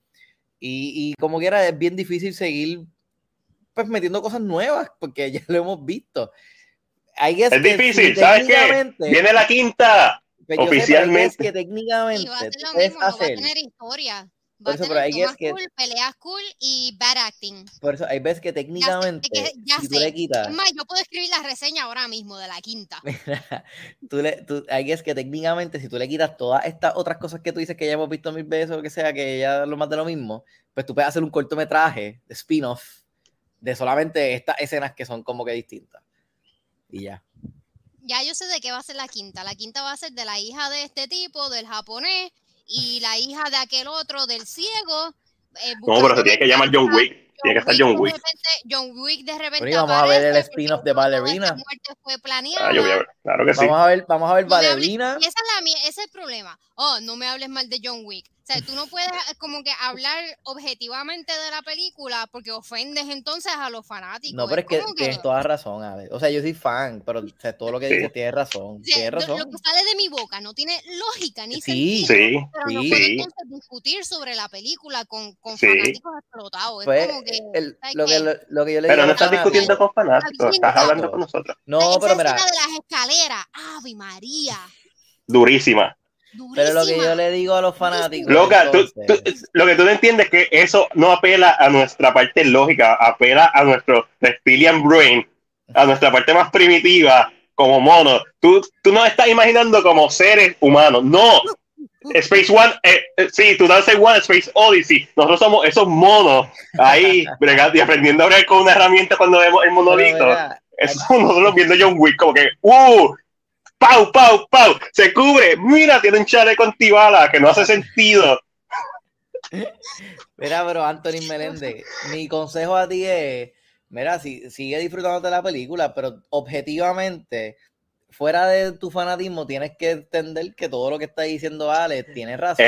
Y, y como quiera, es bien difícil seguir pues metiendo cosas nuevas porque ya lo hemos visto es difícil, ¿sabes qué? Viene la quinta. Pues oficialmente. es que técnicamente. Y va a ser lo mismo, no va a tener historia. Va a tener hay que... cool, peleas cool y bad acting. Por eso hay veces que técnicamente. Ya sé, ya si sé. Tú le quitas... Es más, yo puedo escribir la reseña ahora mismo de la quinta. tú le, tú, hay que que técnicamente, si tú le quitas todas estas otras cosas que tú dices que ya hemos visto mil veces o lo que sea, que ya lo más de lo mismo, pues tú puedes hacer un cortometraje de spin-off de solamente estas escenas que son como que distintas y ya. Ya yo sé de qué va a ser la quinta. La quinta va a ser de la hija de este tipo, del japonés, y la hija de aquel otro, del ciego. Eh, no, pero se tiene que llamar John Wick. tiene que estar John Wick. De repente, John Wick de repente. Pero vamos a ver el spin-off de Ballerina. Muerte fue planeada. Ah, claro que sí. Vamos a ver, vamos a ver Ballerina. y esa es la, ese es el problema. Oh, no me hables mal de John Wick. O sea, tú no puedes eh, como que hablar objetivamente de la película porque ofendes entonces a los fanáticos. No, pero es, que, tienes toda razón, a ver. O sea, yo soy fan, pero todo lo que dices tiene razón. tiene razón. Lo, que sale de mi boca no tiene lógica ni sí, sentido. Sí, pero no puedo entonces discutir sobre la película con, con fanáticos explotados. Es pues, como que, lo, que lo, que yo le Pero no estás discutiendo con fanáticos, estás hablando con nosotros. No, pero mira. de las escaleras, ¡Ave María! Durísima. Pero lo que yo le digo a los fanáticos. Loca, lo que tú no entiendes es que eso no apela a nuestra parte lógica, apela a nuestro reptilian brain, a nuestra parte más primitiva, como mono. Tú, tú no estás imaginando como seres humanos. No. Space One, eh, eh sí, tú das One, Space Odyssey. Nosotros somos esos monos ahí, bregando y aprendiendo a hablar con una herramienta cuando vemos el monolito. Eso nosotros viendo John Wick, como que, ¡uh! ¡Pau, pau, pau! Se cubre. Mira, tiene un chaleco antibala que no hace sentido. Mira, pero Anthony Meléndez, mi consejo a ti es mira, si, sigue disfrutando de la película, pero objetivamente, fuera de tu fanatismo, tienes que entender que todo lo que está diciendo Alex tiene razón.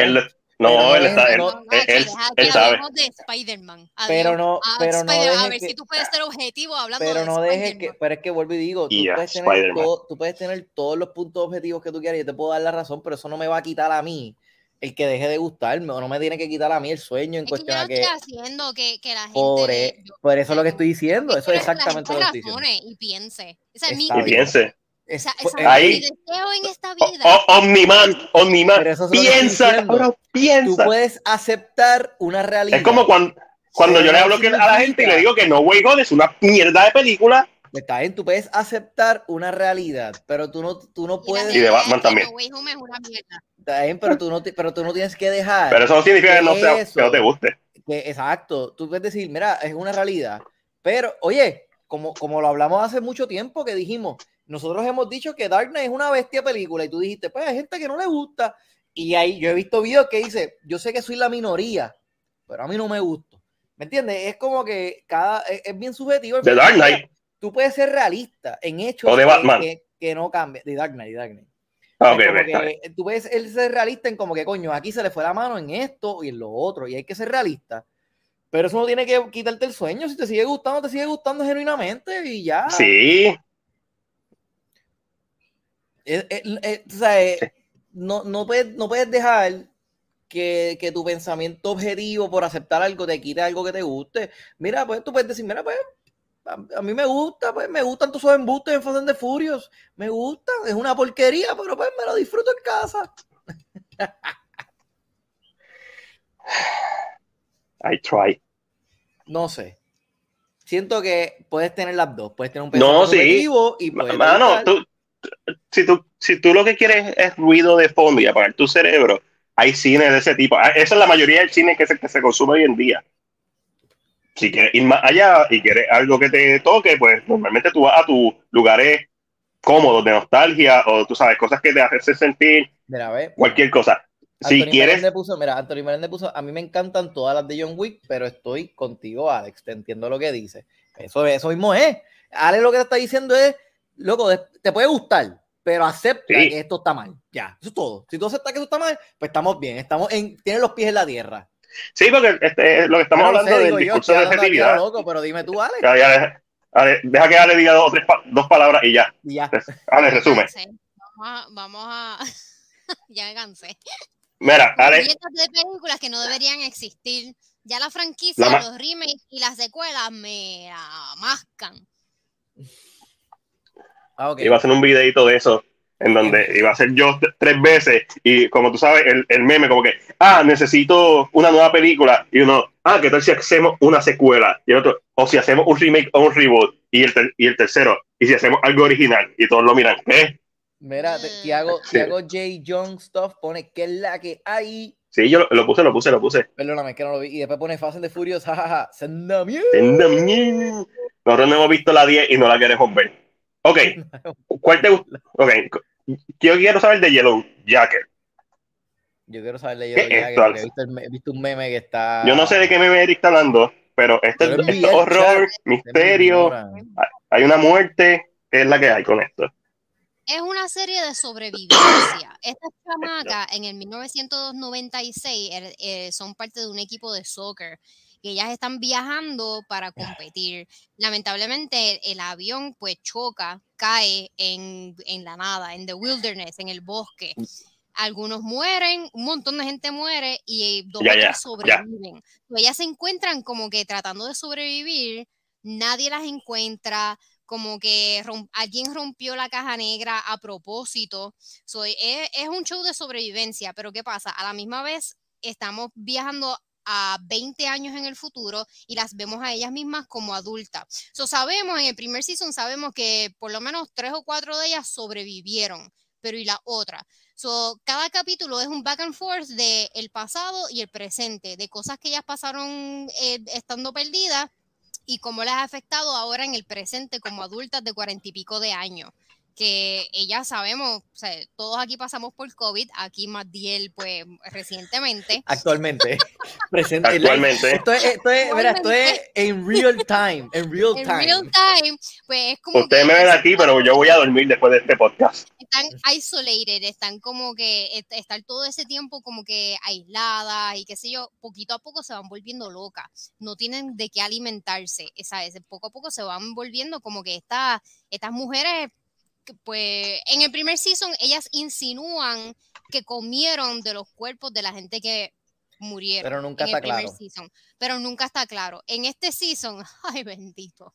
No, él está, él, él, sabe. de Spider-Man. Pero no, pero no a ver si tú puedes ser objetivo hablando pero de no dejes que, pero es que vuelvo y digo, tú, puedes tener tú puedes tener todos los puntos objetivos que tú quieras y yo te puedo dar la razón, pero eso no me va a quitar a mí el que deje de gustarme o no me tiene que quitar a mí el sueño en es cuestión que yo no estoy haciendo que, que la gente por, e, por eso es lo que estoy diciendo eso es exactamente lo que estoy diciendo. y piense. Esa es mi y piense o sea, ahí, deseo en esta vida. omniman, omniman. Piensa, bro, piensa. Tú puedes aceptar una realidad. Es como cuando, cuando yo le hablo a la gente y le digo que No Way God es una mierda de película. Está bien, tú puedes aceptar una realidad, pero tú no, tú no puedes. Y de Batman también. Está bien, pero tú, no, pero tú no tienes que dejar. Pero eso no significa que, no, sea, que no te guste. exacto. Tú puedes decir, mira, es una realidad. Pero, oye, como, como lo hablamos hace mucho tiempo, que dijimos, nosotros hemos dicho que Dark Knight es una bestia película y tú dijiste, pues hay gente que no le gusta. Y ahí yo he visto videos que dice, yo sé que soy la minoría, pero a mí no me gusta. ¿Me entiendes? Es como que cada es, bien subjetivo. De Dark Knight. Tú puedes ser realista en hechos Que, no cambia. De Dark Knight, Dark Knight. Ah, okay, tú puedes ser realista en como que, coño, aquí se le fue la mano en esto y en lo otro, y hay que ser realista. Pero eso no tiene que quitarte el sueño. Si te sigue gustando, te sigue gustando genuinamente y ya. Sí, no, no, puedes, no puedes dejar que, tu pensamiento objetivo por aceptar algo te quite algo que te guste. Mira, pues tú puedes decir, mira, pues a, mí me gusta, pues me gustan tus embustes en Fast de Furious. Me gusta, es una porquería, pero pues me lo disfruto en casa. I try. No sé. Siento que puedes tener las dos. Puedes tener un pensamiento no, objetivo y puedes. Mano, tú, si tú, si tú lo que quieres es ruido de fondo y apagar tu cerebro, hay cine de ese tipo. Ah, esa es la mayoría del cine que se, que se consume hoy en día. Si quieres ir más allá y quieres algo que te toque, pues normalmente tú vas a tus lugares cómodos de nostalgia o tú sabes, cosas que te hacen sentir cualquier cosa. Si quieres. Puso, mira, Anthony Melende puso, a mí me encantan todas las de John Wick, pero estoy contigo, Alex. Te entiendo lo que dice. Eso, eso mismo es. Alex lo que te está diciendo es loco, te puede gustar, pero acepta que esto está mal. Ya, eso es todo. Si tú aceptas que esto está mal, pues estamos bien, estamos en, tienes los pies en la tierra. Sí, porque este, lo que estamos hablando del discurso de objetividad. Loco, pero dime tú, Alex. deja que Ale diga dos, tres, dos palabras y ya. ya. Ale, resume. Vamos a, vamos a... ya me cansé. Mira, Ale. de películas que no deberían existir. Ya la franquicia, los remakes y las secuelas me mascan. Ah, Iba a hacer un videito de eso, en donde iba a ser yo tres veces, y como tú sabes, el, el, meme como que, ah, necesito una nueva película, y uno, ah, ¿qué tal si hacemos una secuela? Y el otro, o si hacemos un remake o un reboot, y el, y el tercero, y si hacemos algo original, y todos lo miran, ¿qué? Mira, Tiago, Tiago J. Young Stuff pone que es la que hay. Sí, yo lo, puse, lo puse, lo puse. Perdóname, que no lo vi. Y después pone Fast and the Furious, jajaja, Nosotros no hemos visto la 10 y no la queremos ver. Ok, ¿cuál te gusta? Ok, yo quiero saber de Yellow Jacket. Yo quiero saber de Yellow Jacket. He visto, un meme que está. Yo no sé de qué meme está hablando, pero este es horror, misterio. Hay una muerte. ¿Qué es la que hay con esto? Es una serie de sobrevivencia. Esta chamaca en el 1996 er, eh, son parte de un equipo de soccer que ellas están viajando para competir. Lamentablemente el avión pues choca, cae en, la nada, en the wilderness, en el bosque. Algunos mueren, un montón de gente muere y dos sobreviven. Ellas se encuentran como que tratando de sobrevivir, nadie las encuentra, como que alguien rompió la caja negra a propósito. es, es, un show de sobrevivencia, pero ¿qué pasa? A la misma vez estamos viajando a 20 años en el futuro y las vemos a ellas mismas como adultas. So, sabemos, en el primer season sabemos que por lo menos tres o cuatro de ellas sobrevivieron, pero ¿y la otra? So, cada capítulo es un back and forth de el pasado y el presente, de cosas que ellas pasaron eh, estando perdidas y cómo les ha afectado ahora en el presente como adultas de cuarenta y pico de años que ella sabemos, o sea, todos aquí pasamos por COVID, aquí más Diel, pues recientemente. Actualmente. Presente. Actualmente. Esto es, esto es, esto es en real time, en real time. En real time, pues es como. Ustedes me ven aquí, pero yo voy a dormir después de este podcast. Están isolated, están como que, estar todo ese tiempo como que aisladas y qué sé yo, poquito a poco se van volviendo locas, no tienen de qué alimentarse, ¿sabes? Poco a poco se van volviendo como que esta, estas mujeres pues en el primer season ellas insinúan que comieron de los cuerpos de la gente que murieron. Pero nunca está claro. pero nunca está claro. En este season, ay bendito.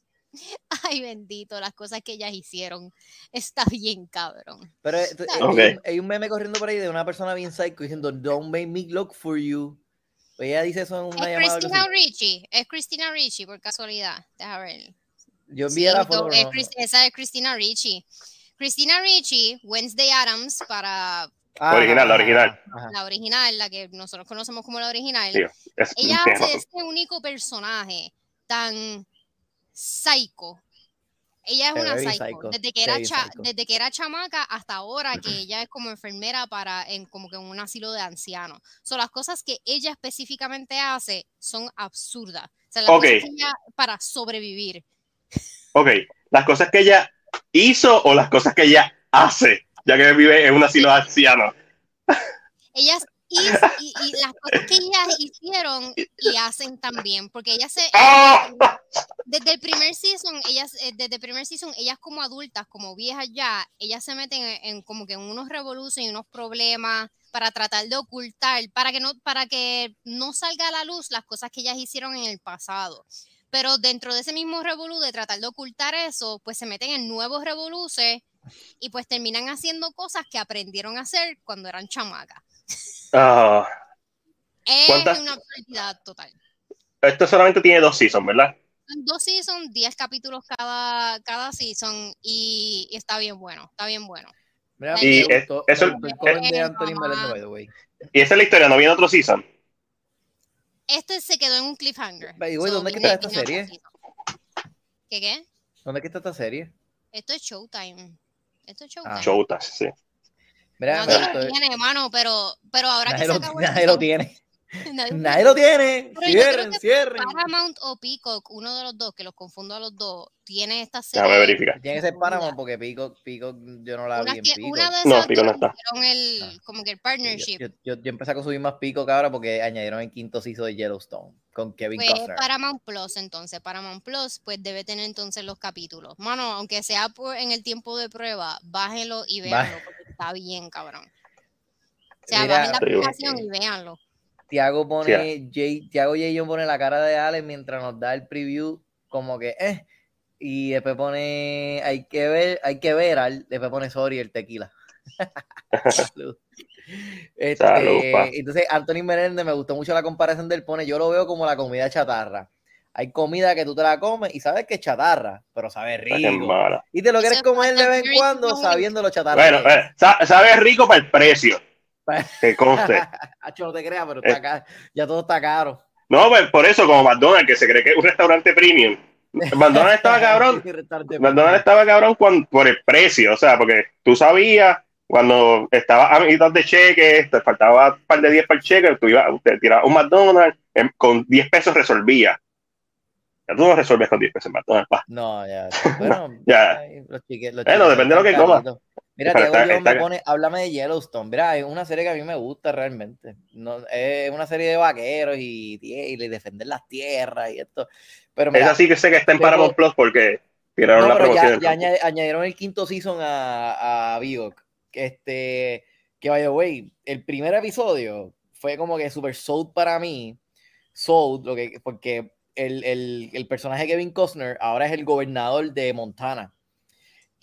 Ay, bendito, las cosas que ellas hicieron. Está bien, cabrón. Pero hay, un meme corriendo por ahí de una persona bien psycho diciendo, Don't make me look for you. Pues ella dice eso en una es Christina Ricci, es Christina Ricci, por casualidad. Deja ver. Yo vi la foto. Esa es Christina Ricci. Christina Ricci, Wednesday Adams para... La original, la original. La original, la que nosotros conocemos como la original. ella hace este único personaje tan psycho. Ella es una psycho. Desde, que era desde que era chamaca hasta ahora que ella es como enfermera para en como que en un asilo de ancianos. Son las cosas que ella específicamente hace son absurdas. O sea, las cosas que ella para sobrevivir. Ok, las cosas que ella hizo o las cosas que ella hace, ya que vive en un asilo anciano. Ellas y, y, las cosas que ellas hicieron y hacen también, porque ellas se ¡Ah! desde el primer season, ellas eh, desde el primer season, ellas como adultas, como viejas ya, ellas se meten en, como que en unos revoluciones y unos problemas para tratar de ocultar, para que no para que no salga a la luz las cosas que ellas hicieron en el pasado. Pero dentro de ese mismo revolú de tratar de ocultar eso, pues se meten en nuevos revoluces y pues terminan haciendo cosas que aprendieron a hacer cuando eran chamacas. Ah. es una pérdida total. Esto solamente tiene dos seasons, ¿verdad? Dos seasons, diez capítulos cada, cada season y, está bien bueno, está bien bueno. y, eso, y esa es la historia, ¿no viene otro season? Este se quedó en un cliffhanger. ¿Dónde está esta serie? ¿Qué qué? ¿Dónde está esta serie? Esto es Showtime. Esto es Showtime. Ah. Showtime, sí. Mira, no, lo tiene, hermano, pero, pero ahora que se acabó nadie lo tiene. Nadie, lo tiene. cierren, cierren. Paramount o Peacock, uno de los dos, que los confundo a los dos, tiene esta serie. Déjame verificar. Tiene que ser Paramount porque Peacock, Peacock yo no la vi en Peacock. Una de esas no, Peacock no está. El, como que el partnership. Yo, yo, yo, empecé a consumir más Peacock ahora porque añadieron el quinto season de Yellowstone con Kevin pues Costner. Paramount Plus, entonces. Paramount Plus, pues debe tener entonces los capítulos. Mano, aunque sea en el tiempo de prueba, bájenlo y véanlo porque está bien, cabrón. O sea, bajen la aplicación y véanlo. Tiago pone, Jay, Tiago J. pone la cara de Alex mientras nos da el preview, como que, eh, y después pone, hay que ver, hay que ver, al, después pone sorry el tequila. Este, entonces, Anthony Menéndez me gustó mucho la comparación del pone, yo lo veo como la comida chatarra. Hay comida que tú te la comes y sabes que es chatarra, pero sabe rico. Y te lo quieres comer de vez en cuando sabiendo lo chatarra. Bueno, eh, sabe rico para el precio. Que conste. no te creas, pero ya todo está caro. No, pues por eso, como McDonald's, que se cree que es un restaurante premium. McDonald's estaba cabrón. McDonald's estaba cabrón por el precio, o sea, porque tú sabías cuando estaba a mitad de cheque, te faltaba un par de 10 para el cheque, tú ibas, te tirabas un McDonald's, con 10 pesos resolvía. Ya tú no resuelves con 10 pesos en McDonald's. No, ya. Bueno, ya. Los bueno, depende de lo que comas. Mira, Diego me pone, háblame de Yellowstone. Mira, es una serie que a mí me gusta realmente. No, es una serie de vaqueros y, y, defender las tierras y esto. Pero mira, Esa sí que sé que está en Paramount Plus porque tiraron la promoción. Ya, añadieron el quinto season a, a Este, que vaya, güey, el primer episodio fue como que super sold para mí. Sold, lo que, porque el, el, el personaje Kevin Costner ahora es el gobernador de Montana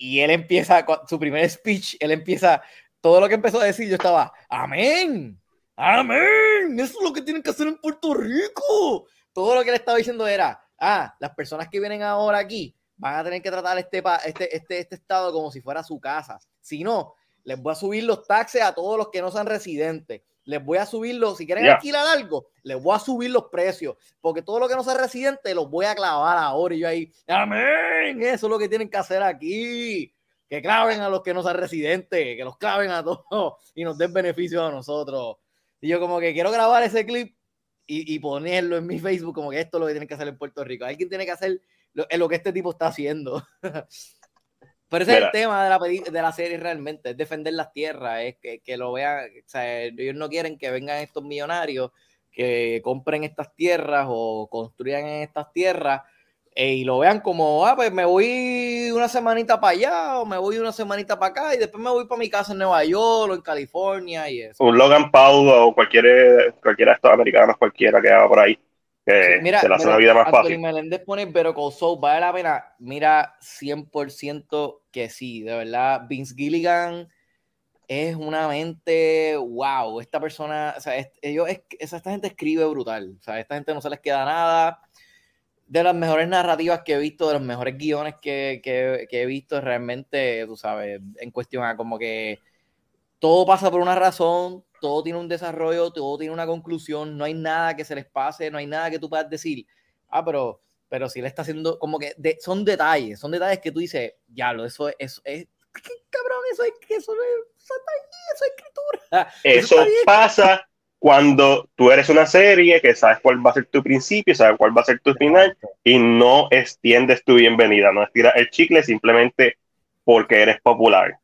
y él empieza, su primer speech, él empieza, todo lo que empezó a decir, yo estaba, amén, amén, eso es lo que tienen que hacer en Puerto Rico. Todo lo que él estaba diciendo era, ah, las personas que vienen ahora aquí van a tener que tratar este, este, este, este estado como si fuera su casa. Si no, les voy a subir los taxes a todos los que no sean residentes les voy a subirlo, si quieren alquilar algo, les voy a subir los precios, porque todo lo que no sea residente los voy a clavar ahora. Y yo ahí, amén, eso es lo que tienen que hacer aquí. que claven a los que no sean residentes, que los claven a todos y nos den beneficios a nosotros. Y yo como que quiero grabar ese clip y, ponerlo en mi Facebook como que esto es lo que tienen que hacer en Puerto Rico. Alguien tiene que hacer lo, lo que este tipo está haciendo. Pero ese es el tema de la, de la serie realmente, es defender las tierras, es que, que lo vean, o sea, ellos no quieren que vengan estos millonarios que compren estas tierras o construyan en estas tierras eh, y lo vean como, ah, pues me voy una semanita para allá o me voy una semanita para acá y después me voy para mi casa en Nueva York o en California y eso. Un Logan Paul o cualquier, cualquiera de estos americanos, cualquiera que haga por ahí. Que mira, se le hace la vida más Anthony fácil. Meléndez pone, pero Soul, ¿vale la pena? Mira, 100% que sí, de verdad. Vince Gilligan es una mente, wow, esta persona, o sea, ellos, esta gente escribe brutal, o sea, esta gente no se les queda nada de las mejores narrativas que he visto, de los mejores guiones que, he visto realmente, tú sabes, en cuestión a como que todo pasa por una razón, todo tiene un desarrollo, todo tiene una conclusión, no hay nada que se les pase, no hay nada que tú puedas decir, ah, pero, pero si le está haciendo, como que son detalles, son detalles que tú dices, ya, lo, eso, eso es, ¿qué, cabrón, eso es, eso, eso, eso es escritura. Eso, eso pasa cuando tú eres una serie que sabes cuál va a ser tu principio, sabes cuál va a ser tu final y no extiendes tu bienvenida, no estiras el chicle simplemente porque eres popular.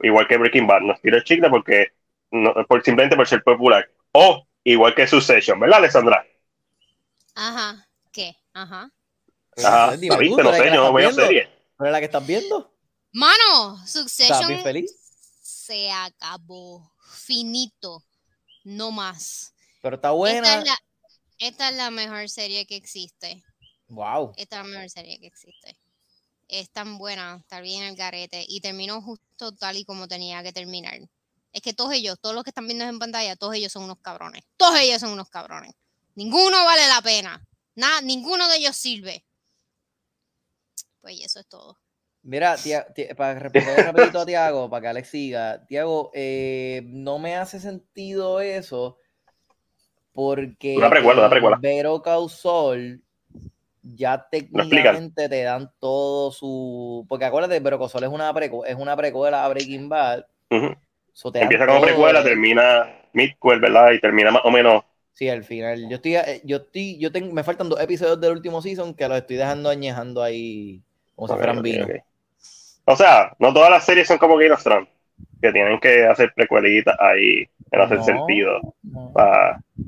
Igual que Breaking Bad, no estiras el chicle porque no, por, simplemente por ser popular. O igual que Succession, ¿verdad, Alessandra? Ajá, ¿qué? Ajá. Ajá, viste? No sé, yo no veo serie. ¿Pero la que estás viendo? Mano, Succession feliz? se acabó. Finito no más. Pero está buena. Esta es la, mejor serie que existe. Wow. Esta es la mejor serie que existe. Es tan buena, está bien el garete y terminó justo tal y como tenía que terminar. Es que todos ellos, todos los que están viendo en pantalla, todos ellos son unos cabrones. Todos ellos son unos cabrones. Ninguno vale la pena. Nada, ninguno de ellos sirve. Pues eso es todo. Mira, para responder rapidito a Tiago, para que Alex siga. Tiago, eh, no me hace sentido eso porque una precuela, una Vero Causol ya técnicamente te dan todo su... Porque acuérdate, Vero Causol es una, es una precuela a Breaking Bad. Empieza como precuela, termina midquel, ¿verdad? Y termina más o menos... Sí, al final. Yo estoy, eh, yo estoy, yo tengo, me faltan dos episodios del último season que los estoy dejando añejando ahí como si fueran vino. O sea, no todas las series son como Game of Thrones, que tienen que hacer precuelitas ahí en hacer sentido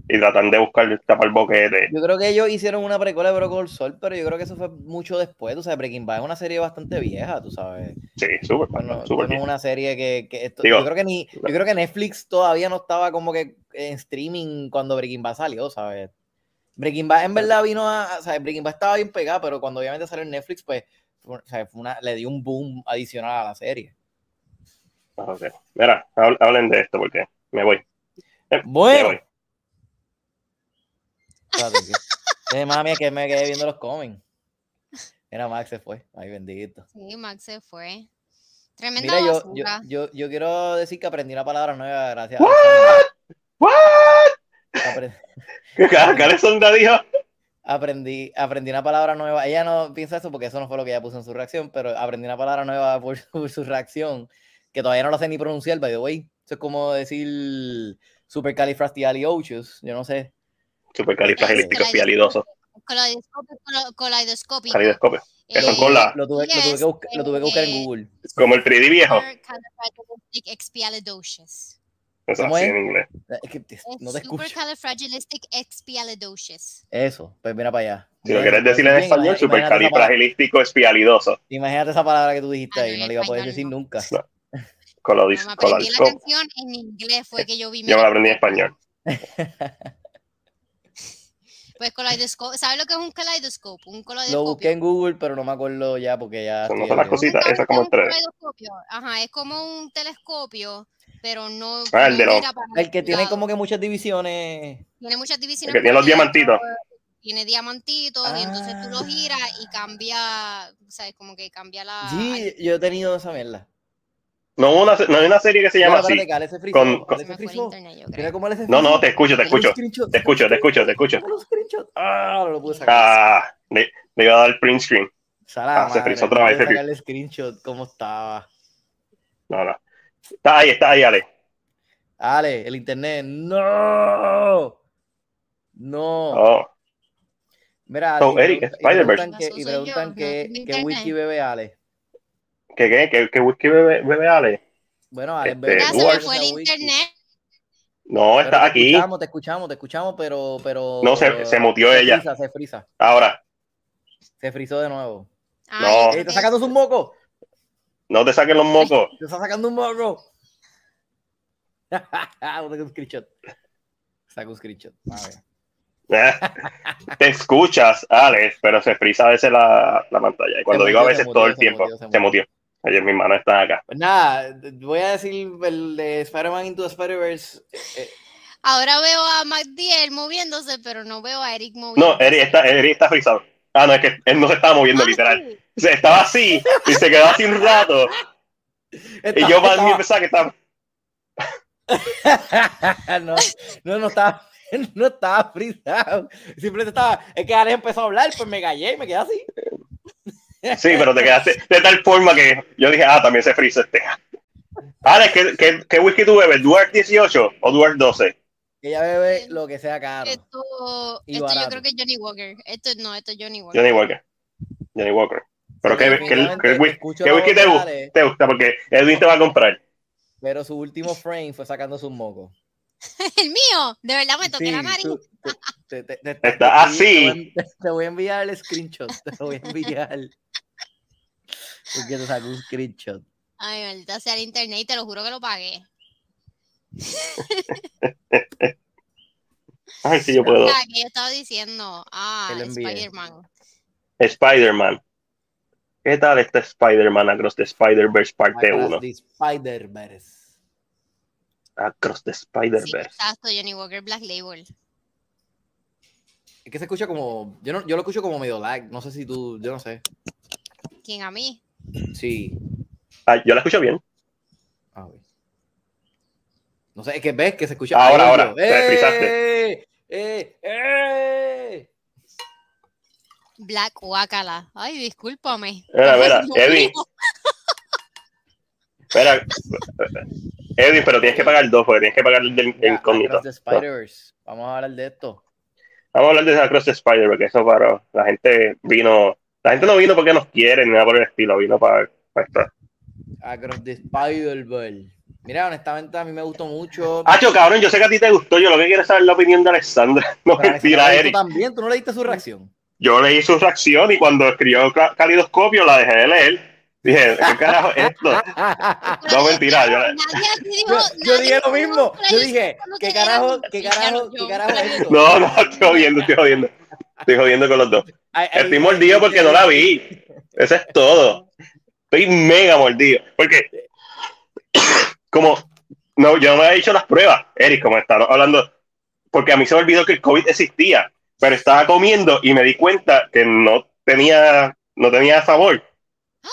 y tratan de buscar tapar boquete. Yo creo que ellos hicieron una precuela de Brocol Sol, pero yo creo que eso fue mucho después. O sea, Breaking Bad es una serie bastante vieja, tú sabes. Sí, súper. Bueno, no es una serie que, yo creo que ni, yo creo que Netflix todavía no estaba como que en streaming cuando Breaking Bad salió, ¿sabes? Breaking Bad en verdad vino a, o sea, Breaking Bad estaba bien pegada, pero cuando obviamente salió en Netflix, pues le dio un boom adicional a la serie. Ok. Mira, hablen de esto porque me voy. Eh, bueno. Me voy. mami, que me quedé viendo los cómics. Mira, Max se fue. Ay, bendito. Sí, Max se fue. Tremenda Mira, yo, yo, yo, yo, quiero decir que aprendí una palabra nueva gracias What? What? ¿Qué cara son dijo? aprendí, aprendí una palabra nueva. Ella no piensa eso porque eso no fue lo que ella puso en su reacción, pero aprendí una palabra nueva por, su reacción, que todavía no lo sé ni pronunciar, by the way. Eso es como decir supercalifragilisticexpialidocious, yo no sé. Supercalifragilisticexpialidoso. Caleidoscopio. Caleidoscopio. Eso con la... Lo tuve, lo, tuve que buscar, lo tuve que buscar en Google. Como el 3D viejo. Supercalifragilisticexpialidocious. Eso así en inglés. Es que no te escucho. Supercalifragilisticexpialidocious. Eso, pues mira para allá. Si lo quieres decir en español, supercalifragilístico espialidoso. Imagínate esa palabra que tú dijiste ahí, no la iba a poder decir nunca. No. Colodis, no, aprendí la canción en inglés, fue que yo vi. Yo me la aprendí en español. Pues kaleidoscope, ¿sabes lo que es un kaleidoscope? Un Lo busqué en Google, pero no me acuerdo ya porque ya. Son las cositas, esas como el Ajá, es como un telescopio pero no. Ah, el, de el que tiene como que muchas divisiones. Tiene muchas divisiones. El que tiene los diamantitos. Tiene diamantitos y entonces tú lo ah. giras y cambia, ¿sabes? Como que cambia la. Sí, yo he tenido esa mierda. No, una, no hay una serie que se llama así. Con, con... no, no, te escucho, te escucho. Te escucho, te escucho, te escucho. Ah, no lo pude sacar. Ah, le, le iba a dar el print screen. ah, se frizó otra vez. el screenshot, cómo estaba. No, no. Está ahí, está ahí, Ale. Ale, el internet. No. No. Oh. Mira, Oh, y Eric, preguntan- Spider-Verse. Y preguntan, que, y preguntan yo, que, no, que internet. whisky bebe Ale. ¿Qué, qué? ¿Qué, qué whisky bebe, bebe Ale? Bueno, Ale Este, bebe Ya se Duarte. me fue el internet. No, está te aquí. escuchamos, te escuchamos, te escuchamos, pero, pero. No, se- se mutió se ella. Frisa, se frisa, Ahora, se frizó de nuevo. Ay, No. Ey, creo ¿Está que- sacando un moco? no te saquen los mocos. ¿Te está sacando un moco? Saca un screenshot. Saca un screenshot. A ver. te escuchas, Alex, pero se frisa a veces la, la pantalla. Y cuando Se digo a veces todo el se tiempo, mutió, se se mutió. Ayer mis manos están acá. Pues nada, voy a decir el de Spider-Man Into the Spider-Verse. eh, Ahora veo a MacDiel moviéndose, pero no veo a Eric moviéndose. No, Eric está, Eric está frisado. Ah, no, es que él no se estaba moviendo, Ah, literal. sí. O sea, estaba así y se quedó así un rato. Y yo más bien pensaba que estaba. no, no, no estaba, no estaba frisado. Simplemente estaba, es que Alex empezó a hablar, pues me callé y me quedé así. Sí, pero te quedaste de tal forma que yo dije, ah, también se frisa este. Alex, ¿qué, qué, qué whisky tú bebes? ¿Duarte 18 o Duarte 12? Ella bebe lo que sea caro. Esto, Y esto yo creo que es Johnny Walker. Esto no, esto es Johnny Walker. Johnny Walker. Johnny Walker. Pero ¿qué, qué, qué qué whisky te, de gu- Alex, te gusta? Porque Edwin te va a comprar. Pero su último frame fue sacando sus mocos. El mío, de verdad me toqué Sí, la nariz. tú- te- te- te- te- Está te- así. Te, te voy a enviar el screenshot. Te lo voy a enviar. Porque te sacó un screenshot. Ay, maldita sea el internet y te lo juro que lo pagué. Ay, sí, yo puedo. Ah, que yo estaba diciendo, ah. Spider-Man. Spider-Man. ¿Qué tal este Spider-Man Across the Spider-Verse parte Across 1? the Spider-Verse. Across the Sí, Spider-Verse. exacto, Johnny Walker Black Label. Es que se escucha como. Yo, no, yo lo escucho como medio lag. No sé si tú. Yo no sé. ¿Quién a mí? Sí. Ah, yo la escucho bien. A ver. No sé, es que ves que se escucha. Ahora, ahora, yo, te frisaste. ¡Eh! ¡Eh! ¡Eh! Black Wakala. Ay, discúlpame. Dios Edwin. mío. Espera. Edwin, pero tienes que pagar dos porque tienes que pagar el del Mira, incógnito. Across the Spider-Verse. Vamos a hablar de esto. Vamos a hablar de Across the Spider, porque eso para la gente vino. La gente no vino porque nos quiere ni nada por el estilo, vino para, para esto. Across the Spider-Verse. Mira, honestamente a mí me gustó mucho. Hacho, cabrón, yo sé que a ti te gustó. Yo lo que quiero es saber la opinión de Alexandra. No Pero mentira, Eric. también, tú no leíste su reacción. Yo leí su reacción y cuando escribió ca- calidoscopio la dejé de leer. Dije, ¿qué carajo es esto? No, mentira, yo- Nadie aquí dijo- Yo, yo dije lo mismo. Yo dije, no ¿qué carajo, qué carajo, no, qué carajo es esto? No, no, estoy jodiendo, estoy jodiendo. Estoy jodiendo con los dos. Ay, ay, Estoy mordido porque no la vi. Eso es todo. Estoy mega mordido. Porque, como, no, yo no me había hecho las pruebas, Eric, como estaba hablando, porque a mí se me olvidó que el COVID existía, pero estaba comiendo y me di cuenta que no tenía, no tenía sabor.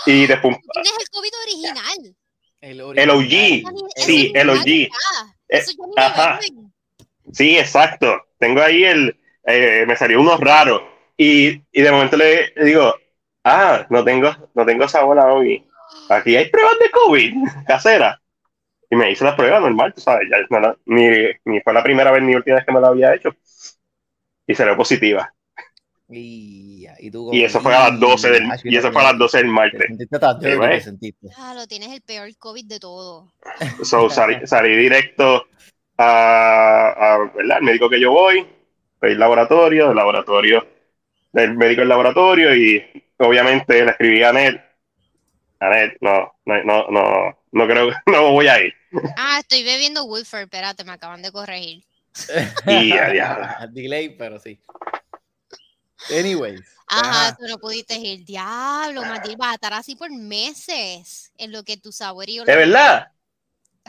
Y después, ¿Tienes el COVID original? El, el OG, Eso sí, el OG. ya. Eso ya ajá. Sí, exacto. Tengo ahí el, eh, me salió uno raro. Y, y de momento le, le digo, ah, no tengo, no tengo sabor a hoy. Aquí hay pruebas de COVID casera. Y me hice las pruebas normal, tú sabes, ya no la- ni, ni fue la primera vez ni última vez que me lo había hecho. Y salió positiva. Y, y, tú Y eso fue a las 12 del, y eso fue a las 12 del Te martes. sentiste tan Sí, te sentiste. Claro, tienes el peor COVID de todo. So, salí, salí directo a, a, ¿verdad? al médico que yo voy, pedí laboratorio, el laboratorio, del médico del laboratorio y obviamente le escribí a Anel. Anel, no, no, no, no, no creo, no voy a ir. Ah, estoy bebiendo Woodford. Espérate, me acaban de corregir. Y a. Delay, pero sí. Anyways. Ajá, Ajá. tú no pudiste ir. Diablo, Matilde, vas a estar así por meses. En lo que tu saborío ¿Es verdad?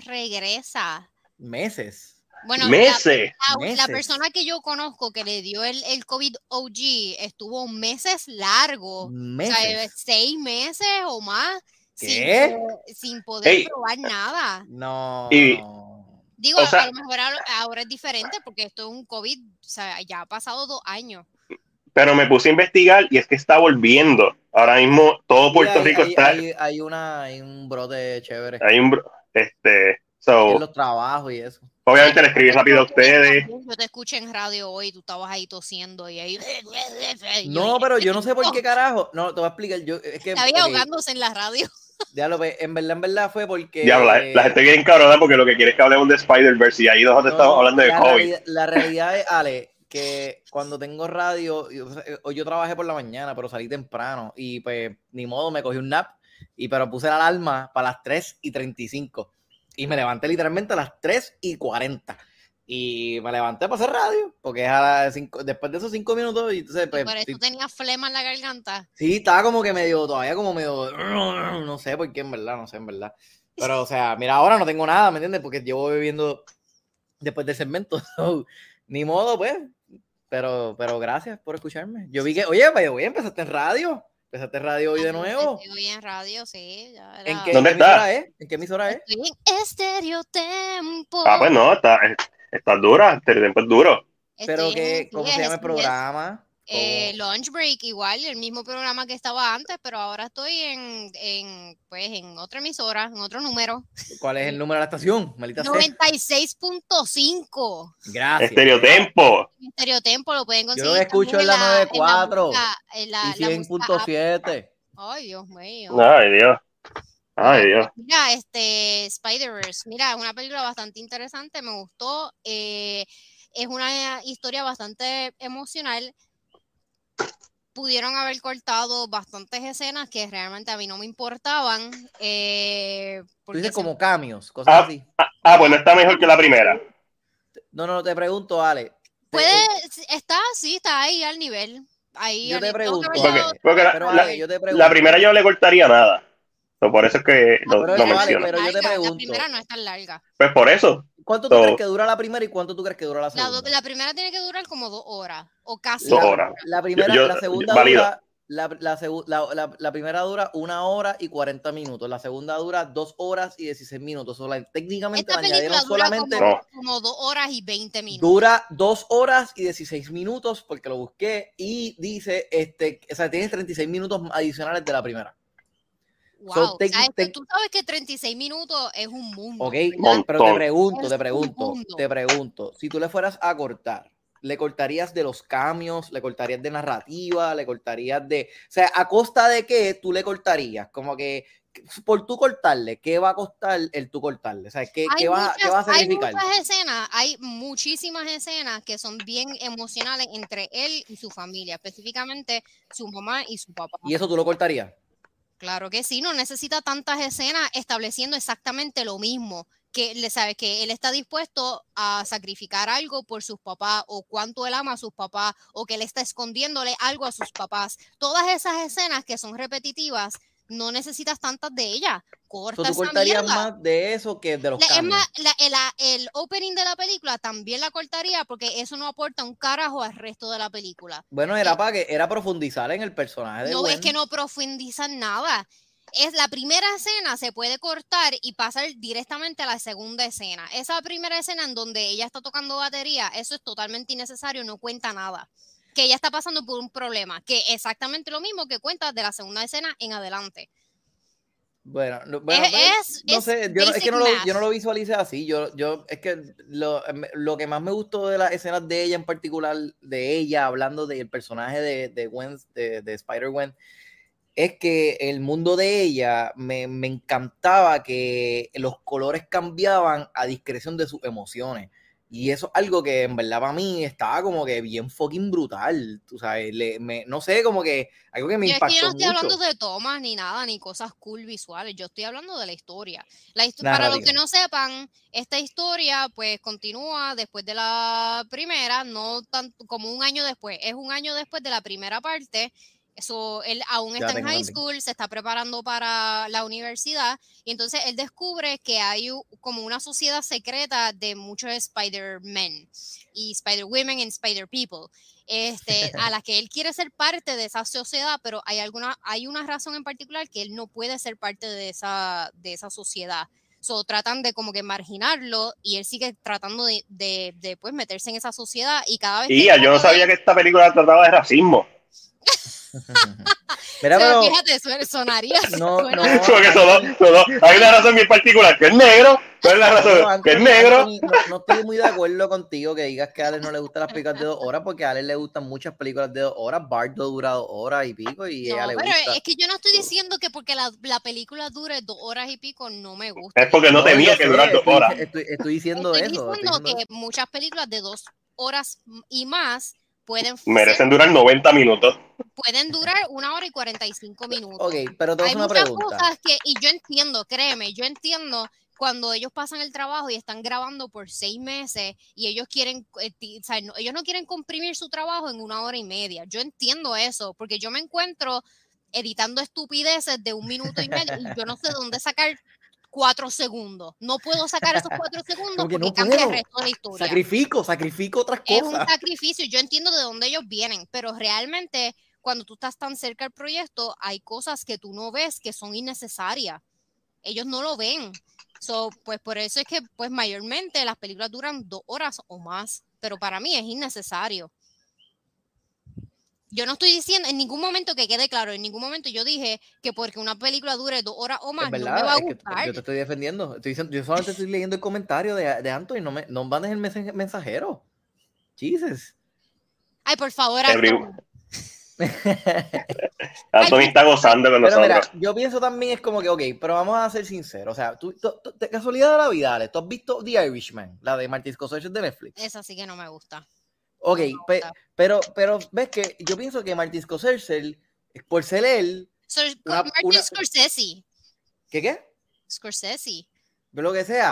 regresa. Meses. Bueno, la- Meses. La, la Meses. persona que yo conozco que le dio el, el COVID OG estuvo meses largos. O sea, Meses. seis meses o más sin, ¿Qué? po- sin poder Ey. probar nada. No. Y-. Digo, o a- sea- a lo mejor ahora, ahora es diferente porque esto es un COVID, o sea, ya ha pasado dos años. Pero me puse a investigar y es que está volviendo. Ahora mismo todo Puerto Rico está. Hay, una, hay un brote chévere. Hay un este. So, los trabajos y eso. Obviamente le escribí rápido a ustedes. Yo te escuché en radio hoy, tú estabas ahí tosiendo y ahí. No, pero yo no sé por qué carajo. No, te voy a explicar. Yo, es que, Estaba ahogándose en la radio. Ya pues, en verdad, en verdad fue porque. Ya, la, la gente quiere encabrona porque lo que quiere es que hablemos de Spider-Verse y ahí nosotros estamos hablando de COVID. la realidad es, Ale, que cuando tengo radio, hoy yo trabajé por la mañana, pero salí temprano y pues ni modo, me cogí un nap y pero puse la alarma para las 3 y 35 y me levanté literalmente a las 3 y 40 y me levanté para hacer radio, porque es a cinco, después de esos cinco minutos. Y entonces, pues, ¿Por eso tenía flema en la garganta? Sí, estaba como que medio, todavía como medio, no sé por qué, en verdad, no sé, en verdad. Pero, o sea, mira, ahora no tengo nada, ¿me entiendes? Porque llevo bebiendo después del segmento. ni modo, pues. Pero, pero gracias por escucharme. Yo vi que, oye, vaya, voy, empezaste en radio. Empezaste en radio hoy de nuevo. Hoy en radio, sí. ¿En qué, ¿Dónde está? Es? ¿En qué emisora es? en Estereotempo. Ah, pues no, está, está dura. Estereotempo es duro. Pero que, ¿cómo se llama el programa? Eh, lunch break igual, el mismo programa que estaba antes, pero ahora estoy en, en, pues, en otra emisora, en otro número. ¿Cuál es el número de la estación? 96.5. Gracias. Estereotempo. Estereotempo lo pueden conseguir. Yo lo escucho en la 94 y 100.7. Ay, Dios mío. Ay, Dios. Ay, Dios. Mira, este Spider-Verse, mira, una película bastante interesante, me gustó. Eh, es una historia bastante emocional pudieron haber cortado bastantes escenas que realmente a mí no me importaban. Eh, porque como cambios, cosas ah, así. Ah, ah, bueno, está mejor que la primera. No, no, te pregunto, Ale. Puede, está, sí, está ahí al nivel. Ahí yo, te pregunto, la, primera yo no le cortaría nada. por eso es que lo, menciono. pero yo te pregunto. La primera no es tan larga. Pues por eso. ¿Cuánto tú crees que dura la primera y cuánto tú crees que dura la segunda? La, primera tiene que durar como dos horas o casi. Dos horas. La, primera, la segunda dura. La, la, primera dura una hora y 40 minutos. La segunda dura dos horas y 16 minutos. técnicamente Esta añadieron solamente. Como, dos horas y 20 minutos. Dura dos horas y 16 minutos porque lo busqué y dice: este, o sea, tienes 36 minutos adicionales de la primera. Wow, tú sabes que 36 minutos es un mundo. Ok, pero te pregunto, te pregunto, te pregunto, si tú le fueras a cortar, ¿le cortarías de los cambios? ¿Le cortarías de narrativa? ¿Le cortarías de... O sea, ¿a costa de qué tú le cortarías? Como que, por tú cortarle, ¿qué va a costar el tú cortarle? O sea, ¿qué, ¿qué va, ¿qué va, a significar? Hay muchas escenas, hay muchísimas escenas que son bien emocionales entre él y su familia, específicamente su mamá y su papá. ¿Y eso tú lo cortarías? Claro que sí, no necesita tantas escenas estableciendo exactamente lo mismo, que le sabe que él está dispuesto a sacrificar algo por sus papás o cuánto él ama a sus papás o que él está escondiéndole algo a sus papás. Todas esas escenas que son repetitivas no necesitas tantas de ellas. Corta ¿Tú cortarías más de eso que de los la, el, opening de la película también la cortaría porque eso no aporta un carajo al resto de la película. Bueno, era para que era profundizar en el personaje de No, es que no profundizan nada. Es la primera escena se puede cortar y pasar directamente a la segunda escena. Esa primera escena en donde ella está tocando batería, eso es totalmente innecesario, no cuenta nada que ella está pasando por un problema, que exactamente lo mismo que cuenta de la segunda escena en adelante. Bueno, no, pues, sé, yo, es que no lo, yo no lo visualicé así. Yo, yo, es que lo, lo, que más me gustó de las escenas de ella en particular, de ella hablando del personaje de, de Gwen, de, de Spider-Gwen, es que el mundo de ella me, me, encantaba que los colores cambiaban a discreción de sus emociones. Y eso es algo que en verdad para mí estaba como que bien fucking brutal. Tú sabes, me, no sé, como que algo que me impactó. Es que yo no estoy hablando de tomas ni nada, ni cosas cool visuales. Yo estoy hablando de la historia. La para los que no sepan, esta historia pues continúa después de la primera, no tanto como un año después. Es un año después de la primera parte eso, él aún está en high school, se está preparando para la universidad y entonces él descubre que hay como una sociedad secreta de muchos Spider-Men y Spider-Women y Spider-People, este, a la que él quiere ser parte de esa sociedad, pero hay, alguna, hay una razón en particular que él no puede ser parte de esa, de esa sociedad. So, tratan de como que marginarlo y él sigue tratando de, de, pues, meterse en esa sociedad y cada vez... Y yo no sabía que esta película trataba de racismo. Mira, pero, fíjate, sonaría. No, no. Hay una razón bien particular, que es negro. ¿Cuál es la razón? que es negro. no, estoy muy de acuerdo contigo que digas que a Alex no le gustan las películas de dos horas, porque a Alex le gustan muchas películas de dos horas. Bardo dura dos horas y pico y ella le pero. Es que yo no estoy diciendo que porque la, la, película dure dos horas y pico no me gusta. Es porque no, tenía que durar dos horas. Estoy, estoy, diciendo eso. Estoy diciendo que muchas películas de dos horas y más pueden merecen durar 90 minutos. Pueden durar una hora y 45 minutos. Ok, pero Hay una muchas cosas que, y yo entiendo, créeme, yo entiendo cuando ellos pasan el trabajo y están grabando por seis meses y ellos quieren, eh, o sea, ellos no quieren comprimir su trabajo en una hora y media. Yo entiendo eso, porque yo me encuentro editando estupideces de un minuto y medio y yo no sé dónde sacar cuatro segundos. No puedo sacar esos cuatro segundos porque, cambia el resto de la historia. Sacrifico, sacrifico otras cosas. Es un sacrificio. Yo entiendo de dónde ellos vienen, pero realmente cuando tú estás tan cerca del proyecto, hay cosas que tú no ves que son innecesarias. Ellos no lo ven. So, pues por eso es que, pues mayormente las películas duran dos horas o más, pero para mí es innecesario yo no estoy diciendo en ningún momento que quede claro, en ningún momento yo dije que porque una película dure dos horas o más, no me va a gustar. yo te estoy defendiendo. Estoy diciendo, yo solamente estoy leyendo el comentario de, de Anthony, no me no mandes el mensajero. Jesus. Ay, por favor, Anthony. Anthony está gozando con pero nosotros. Mira, yo pienso también es como que, ok, pero vamos a ser sinceros. O sea, tú, de casualidad de la vida, ¿tú has visto The Irishman, la de Martin Scorsese de Netflix? Esa sí que no me gusta. Ok, pero, pero ves que yo pienso que Martin Scorsese, por ser él. Martin Scorsese. ¿Qué qué? Scorsese. Pero lo que sea.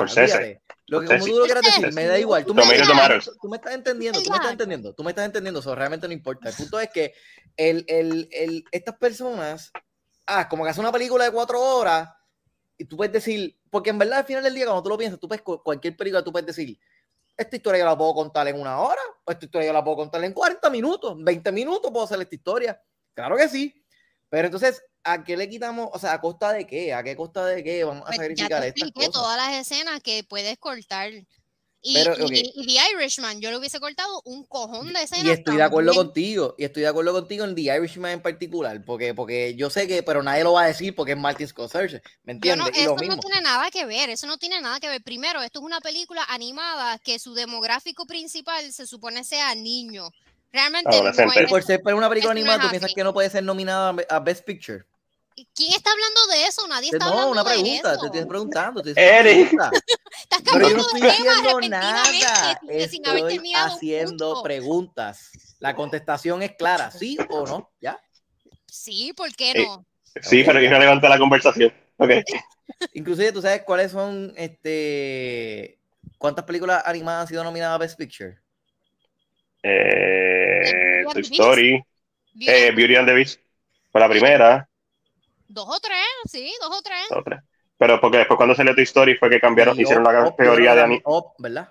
Lo que como tú lo quieras decir, me da igual. Tú me, tú me, estás entendiendo, tú me estás entendiendo, tú me estás entendiendo, eso realmente no importa. El punto es que el, el, el, estas personas, ah, como que hace una película de cuatro horas, y tú puedes decir, porque en verdad al final del día, cuando tú lo piensas, tú puedes, cualquier película, tú puedes decir, esta historia yo la puedo contar en una hora, o esta historia yo la puedo contar en 40 minutos, 20 minutos puedo hacer esta historia. Claro que sí. Pero entonces, ¿a qué le quitamos? O sea, ¿a costa de qué? ¿A qué costa de qué vamos a pues sacrificar ya te estas todas las escenas que puedes cortar y, y, The Irishman, yo le hubiese cortado un cojón de escenas. Y estoy de acuerdo contigo, y estoy de acuerdo contigo en The Irishman en particular, porque, porque yo sé que, pero nadie lo va a decir porque es Martin Scorsese, ¿me entiendes? eso no tiene nada que ver, eso no tiene nada que ver. Primero, esto es una película animada que su demográfico principal se supone sea niño. Realmente no Por ser una película animada, ¿tú piensas que no puede ser nominada a Best Picture? ¿Quién está hablando de eso? Nadie está hablando de eso. No, una pregunta, te estoy preguntando. Te Eric. Estás Pero yo no estoy diciendo nada. Estoy haciendo preguntas. La contestación es clara, ¿sí o no? ¿Ya? Sí, ¿por qué eh, no? sí, pero que no levanta la conversación. Okay. Inclusive, ¿tú sabes cuáles son, este, cuántas películas animadas han sido nominadas a Best Picture? Eh, Toy Story, eh, Beauty and the Beast, fue la primera. Dos o tres, sí, dos o tres. Pero porque después cuando salió tu Story fue que cambiaron, hicieron la categoría de anime. ¿verdad?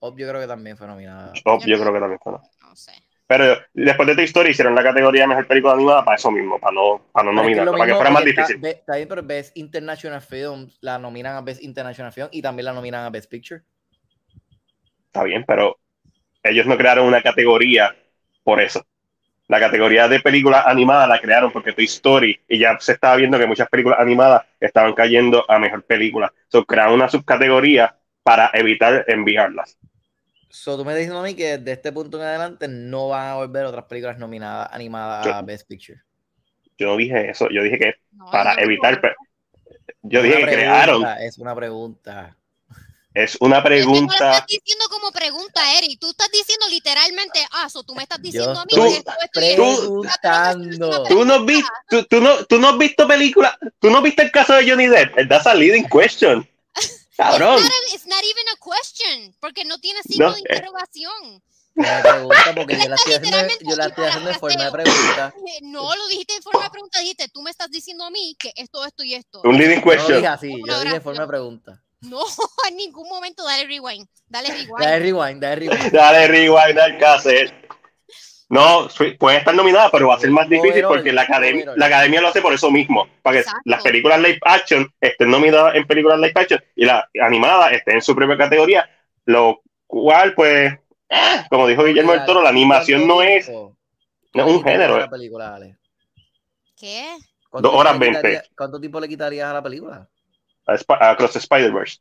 Op, yo creo que también fue nominada. Op, yo, creo que también fue nominada. No sé. Pero después de tu Story hicieron la categoría de mejor película animada para eso mismo, para no, para no nominar, para que fuera más difícil. Está, bien, pero Best International Films la nominan a Best International Film y también la nominan a Best Picture. Está bien, pero ellos no crearon una categoría por eso la categoría de películas animadas la crearon porque Toy Story y ya se estaba viendo que muchas películas animadas estaban cayendo a mejor película. So, crearon una subcategoría para evitar enviarlas. So, tú me dices a mí que desde este punto en adelante no van a volver otras películas nominadas animadas a Best Picture. Yo no dije eso, yo dije que para evitar. Yo dije que crearon. Es una pregunta. Es una pregunta. Tú no estás diciendo como pregunta, Eric. Tú estás diciendo literalmente, ah, so tú me estás diciendo a mí tú, esto, preguntando. Tú, no viste, tú, no, tú no has visto película, tú no viste el caso de Johnny Depp. That's a leading question. Cabrón. It's not, even a question, porque no tiene signo de eh. interrogación. Me pregunta porque yo la estoy haciendo, yo la estoy haciendo en forma de pregunta. No lo dijiste en forma de pregunta, dijiste, tú me estás diciendo a mí que esto, esto y esto. Un leading question. Yo dije así, yo dije en forma de pregunta. No, en ningún momento dale rewind. Dale rewind. Dale rewind, dale rewind. Dale rewind al cassette. No, puede estar nominada, pero va a ser más difícil porque la academia, la academia lo hace por eso mismo, para que las películas live action estén nominadas en películas live action y la animada esté en su propia categoría, lo cual, pues, como dijo Guillermo del Toro, la animación no es, no es un género. ¿Qué? Dos horas veinte. ¿Cuánto tiempo le quitarías a la película? A, Cross Spider-Verse.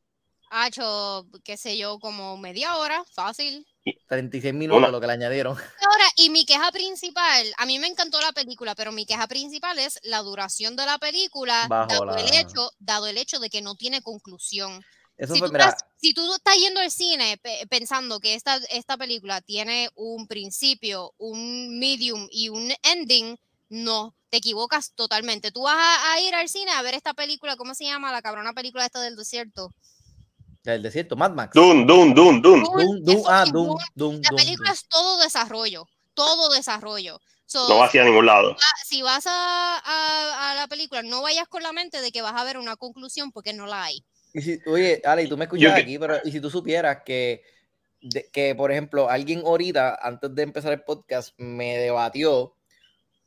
Ha hecho, qué sé yo, como media hora, fácil. 36 minutos lo que le añadieron. Ahora, y mi queja principal, a mí me encantó la película, pero mi queja principal es la duración de la película, dado, el hecho, dado el hecho de que no tiene conclusión. si, tú estás, si, tú estás, yendo al cine pensando que esta, esta película tiene un principio, un medium y un ending, no, te equivocas totalmente. Tú vas a, ir al cine a ver esta película, ¿cómo se llama? La cabrona película esta del desierto. Del desierto, Mad Max. Dun, Dun, Dun, Dun. Ah, Dun, Dun, La película es todo desarrollo, todo desarrollo. no va hacia ningún lado. Si vas a, la película, no vayas con la mente de que vas a ver una conclusión porque no la hay. oye, Ale, tú me escuchas aquí, pero y si tú supieras que, que, por ejemplo, alguien ahorita, antes de empezar el podcast, me debatió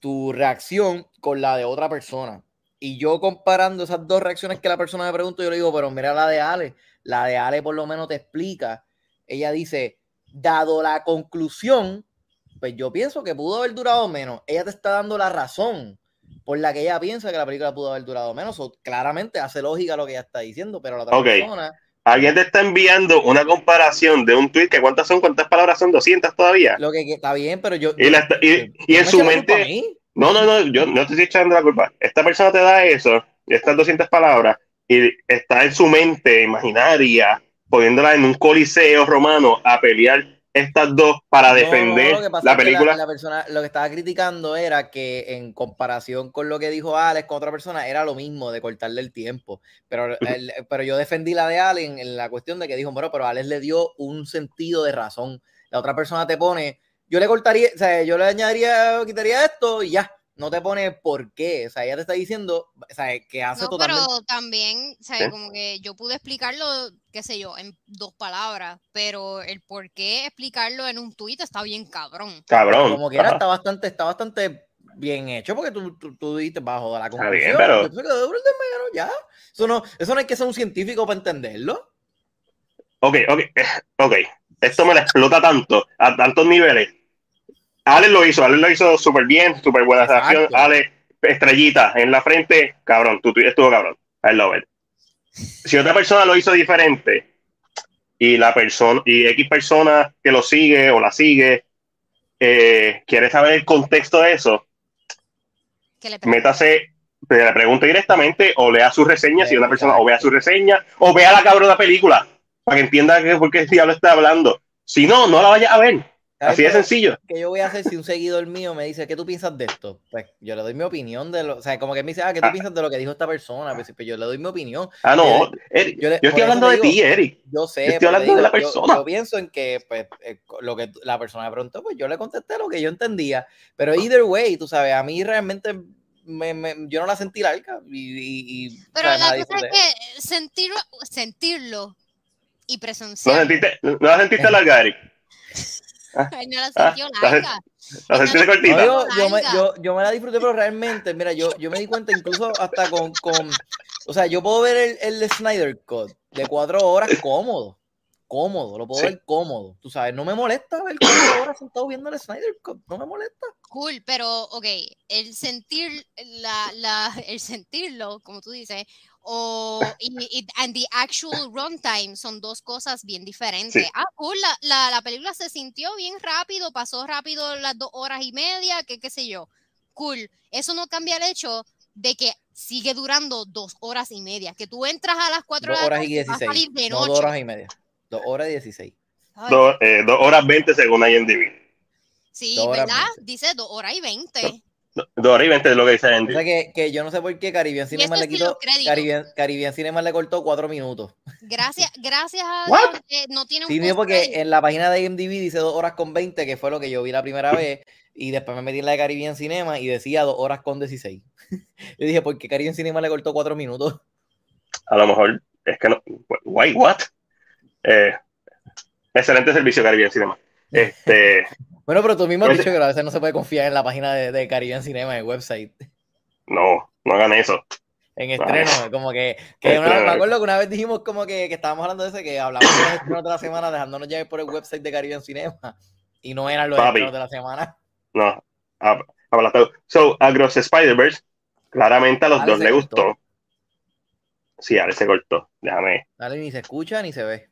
tu reacción con la de otra persona. Y yo comparando esas dos reacciones que la persona me preguntó, yo le digo, pero mira la de Ale, la de Ale por lo menos te explica. Ella dice, dado la conclusión, pues yo pienso que pudo haber durado menos. Ella te está dando la razón por la que ella piensa que la película pudo haber durado menos. O claramente hace lógica lo que ella está diciendo, pero la otra persona Alguien te está enviando una comparación de un tweet que cuántas son, cuántas palabras son, 200 todavía. Lo que, está bien, pero yo. Y, en su mente. No, no, no, yo no te estoy echando la culpa. Esta persona te da eso, estas 200 palabras, y está en su mente imaginaria, poniéndola en un coliseo romano a pelear estas dos para defender la película. La, persona, lo que estaba criticando era que en comparación con lo que dijo Alex con otra persona, era lo mismo de cortarle el tiempo. Pero, pero yo defendí la de Alex en, la cuestión de que dijo, bueno, pero Alex le dio un sentido de razón. La otra persona te pone, yo le cortaría, o sea, yo le añadiría, quitaría esto y ya no te pone por qué. O sea, ella te está diciendo, o sea, que hace no, Pero también, o sea, como que yo pude explicarlo, qué sé yo, en dos palabras, pero el por qué explicarlo en un tuit está bien cabrón. Cabrón. Como que era, está bastante, está bastante bien hecho, porque tú, tú, tú dijiste bajo la conclusión. Bien, pero... ya. Eso no, eso no hay que ser un científico para entenderlo. Ok, ok, ok. Esto me la explota tanto, a tantos niveles Ale lo hizo, Ale lo hizo súper bien, súper buena reacción. Ale, estrellita en la frente, cabrón, tú, estuvo cabrón. I love it. Si otra persona lo hizo diferente y la persona, y X persona que lo sigue o la sigue, eh, quiere saber el contexto de eso, métase, le pregunte directamente o lea su reseña, si una persona o vea su reseña, o vea la cabrona película, para que entienda que, por qué el diablo está hablando. Si no, no la vaya a ver. Así de sencillo. ¿Qué yo voy a hacer si un seguidor mío me dice, ¿qué tú piensas de esto? Pues yo le doy mi opinión de lo, o sea, como que me dice, ah, ¿qué tú ah. piensas de lo que dijo esta persona? Pues, pues yo le doy mi opinión. Ah, no, Eric, yo, estoy hablando de ti, Eric. Yo sé. Yo estoy hablando de la persona. Yo, pienso en que, pues, eh, lo que la persona me preguntó, pues yo le contesté lo que yo entendía. Pero either way, tú sabes, a mí realmente me, me, yo no la sentí larga. Y, y, Pero la cosa es que sentirlo, sentirlo y presenciarlo. ¿No, sentiste, no la sentiste larga, Eric? no la sintió larga. yo, me, la disfruté, pero realmente, mira, yo, yo me di cuenta incluso hasta con, con o sea, yo puedo ver el, el Snyder Cut de cuatro horas cómodo, cómodo, lo puedo ver cómodo, tú sabes, no me molesta ver cuatro horas sentado viendo el Snyder Cut, no me molesta. Cool, pero, ok, el sentir, la, la, el sentirlo, como tú dices, o y, and the actual runtime son dos cosas bien diferentes. Ah, cool, la, la, película se sintió bien rápido, pasó rápido las dos horas y media, que qué sé yo. Cool. Eso no cambia el hecho de que sigue durando dos horas y media. Que tú entras a las cuatro horas y dieciséis. de noche. dos horas y media. Dos horas y dieciséis. Dos, eh, dos horas veinte según IMDb. Sí, ¿verdad? Dice dos horas y veinte. Dos y es lo que dice Andy. O sea que, que, yo no sé por qué Caribbean Cinema le quitó. Caribbean, Caribbean, Cinema le cortó cuatro minutos. Gracias, gracias a Dios que no tiene un Sí, porque en la página de IMDb dice dos horas con 20, que fue lo que yo vi la primera vez. Y después me metí en la de Caribbean Cinema y decía dos horas con 16. yo dije, ¿por qué Caribbean Cinema le cortó cuatro minutos? A lo mejor es que no. Wait, what? Eh, excelente servicio Caribbean Cinema. Este. Bueno, pero tú mismo has dicho que a veces no se puede confiar en la página de, de Caribbean Cinema, en el website. No, no hagan eso. En estreno, como que, que una, me acuerdo que una vez dijimos como que, que estábamos hablando de eso, que hablamos de los estrenos de la semana dejándonos llevar por el website de Caribbean Cinema y no eran los estrenos de la semana. No, hablaste. So, Across Spider-Verse claramente a los dos le gustó. Sí, Ale se cortó. Déjame. Dale, ni se escucha ni se ve.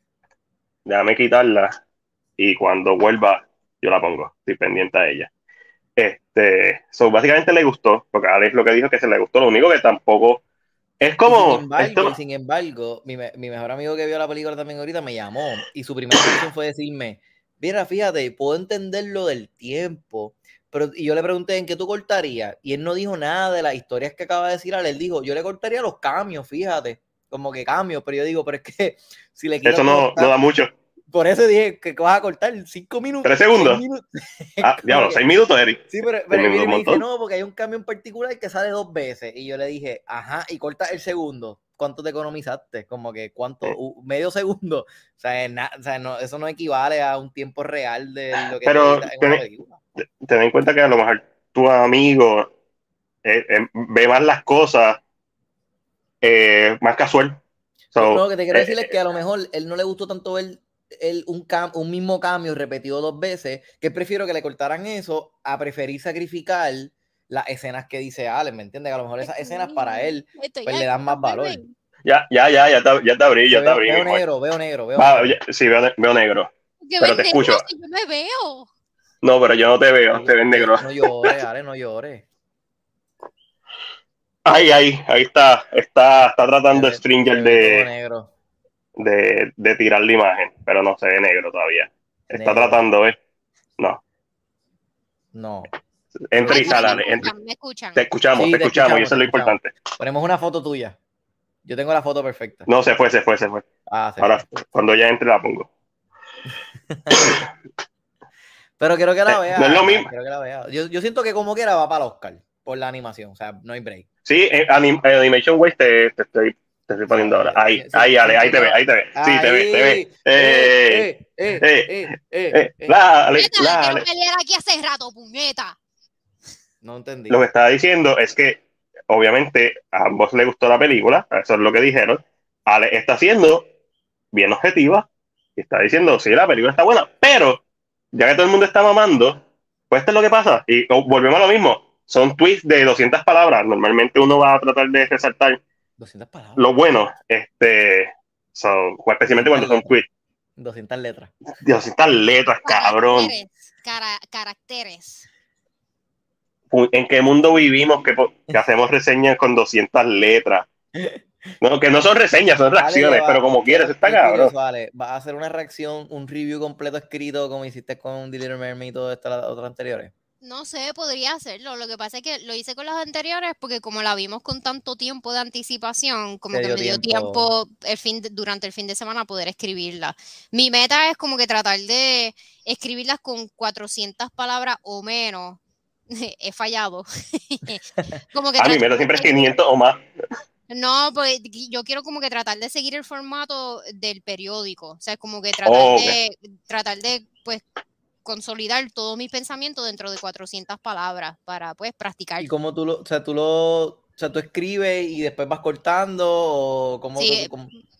Déjame quitarla y cuando vuelva yo la pongo. Estoy pendiente a ella. Este, so, básicamente le gustó, porque Alex lo que dijo que se le gustó. Lo único que tampoco es como. sin embargo, mi, mejor amigo que vio la película también ahorita me llamó y su primera reacción fue decirme: Mira, fíjate, puedo entender lo del tiempo, pero y yo le pregunté en qué tú cortarías y él no dijo nada de las historias que acaba de decir. Él dijo: Yo le cortaría los cambios, fíjate, como que cambios, pero yo digo: Pero es que si le quiero. Eso no, no da mucho. Por eso dije que vas a cortar cinco minutos. ¿Tres segundos? Ah, diablo, seis minutos, Eric. Sí, pero, pero él me dice, no, porque hay un cambio en particular que sale dos veces. Y yo le dije, ajá, y corta el segundo. ¿Cuánto te economizaste? Como que, ¿cuánto? medio segundo. O sea, o sea no, eso no equivale a un tiempo real de lo que Pero ten, ten en cuenta que a lo mejor tu amigo eh, eh, ve más las cosas eh, más casual. So, lo que te quiero decir es que a lo mejor él no le gustó tanto ver el, un, un mismo cambio repetido dos veces, que prefiero que le cortaran eso a preferir sacrificar las escenas que dice Ale, ¿me entiendes? Que a lo mejor esas escenas para él pues, le dan más valor. Ya, ya, ya, ya te, ya te abrí, ya te abrí. Veo negro, veo negro, veo negro. sí, veo, veo negro. pero te escucho. Yo me veo. No, pero yo no te veo, te ves negro. No llores, Ale, no llores. Ahí, ahí, ahí está. Está, está tratando Stringer de. Negro de, de tirar la imagen, pero no se ve negro todavía. Está tratando, ¿eh? No. No. Entra y sale. ¿Me escuchan? Te escuchamos, te, escuchamos, y eso es lo importante. Ponemos una foto tuya. Yo tengo la foto perfecta. No, se fue, se fue, se fue. Ah, Ahora, cuando ya entre, la pongo. Pero quiero que la eh, vea. No es lo mismo. Quiero que la vea. Yo, yo, siento que como quiera va para el Oscar por la animación. O sea, no hay break. Sí, en, Animation Waste te, te, estoy te estoy poniendo ahora. Ahí, ahí, Ale, ahí te ve, ahí te ve. Sí, te ve, te ve. Eh, eh, eh, eh, Dale, dale. aquí hace rato, puñeta. No entendí. Lo que estaba diciendo es que, obviamente, a ambos les gustó la película, eso es lo que dijeron. Ale está siendo bien objetiva y está diciendo, sí, la película está buena, pero ya que todo el mundo está mamando, pues esto es lo que pasa. Y volvemos a lo mismo. Son tweets de 200 palabras. Normalmente uno va a tratar de resaltar 200 palabras. Lo bueno, este, son, especialmente cuando son quiz. 200 letras. 200 letras, cabrón. caracteres. ¿En qué mundo vivimos que, hacemos reseñas con 200 letras? No, que no son reseñas, son reacciones, pero como quieres, está cabrón. Vale, ¿vas a hacer una reacción, un review completo escrito como hiciste con The Little Mermaid y todas estas otras anteriores? No sé, podría hacerlo. Lo que pasa es que lo hice con las anteriores porque como la vimos con tanto tiempo de anticipación, como que me dio tiempo, el fin durante el fin de semana poder escribirla. Mi meta es como que tratar de escribirlas con 400 palabras o menos. He fallado. como que A mi meta siempre es 500 o más. No, pues yo quiero como que tratar de seguir el formato del periódico. O sea, como que tratar oh, de tratar de pues consolidar todo mi pensamiento dentro de 400 palabras para pues practicar. ¿Y cómo tú lo, o sea, tú lo, o sea, tú escribes y después vas cortando o cómo, sí,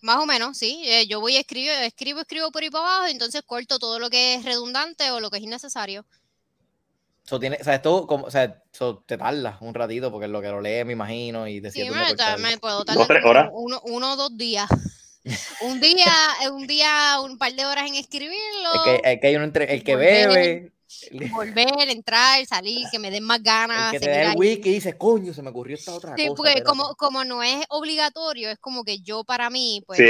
más o menos, sí. Eh, yo voy a escribir, escribo, escribo por ahí para abajo, entonces corto todo lo que es redundante o lo que es innecesario. So, tiene, o sea, esto como, o sea, te tarda un ratito porque es lo que lo lees, me imagino, y te Sí, me, me, puedo tardar uno, uno o dos días un día, un día, un par de horas en escribirlo. El que, el que, entre, el que bebe. Volver, entrar, salir, que me den más ganas. El que te da el wiki y dices, coño, se me ocurrió esta otra sí, cosa. porque como, como no es obligatorio, es como que yo para mí, pues. Sí.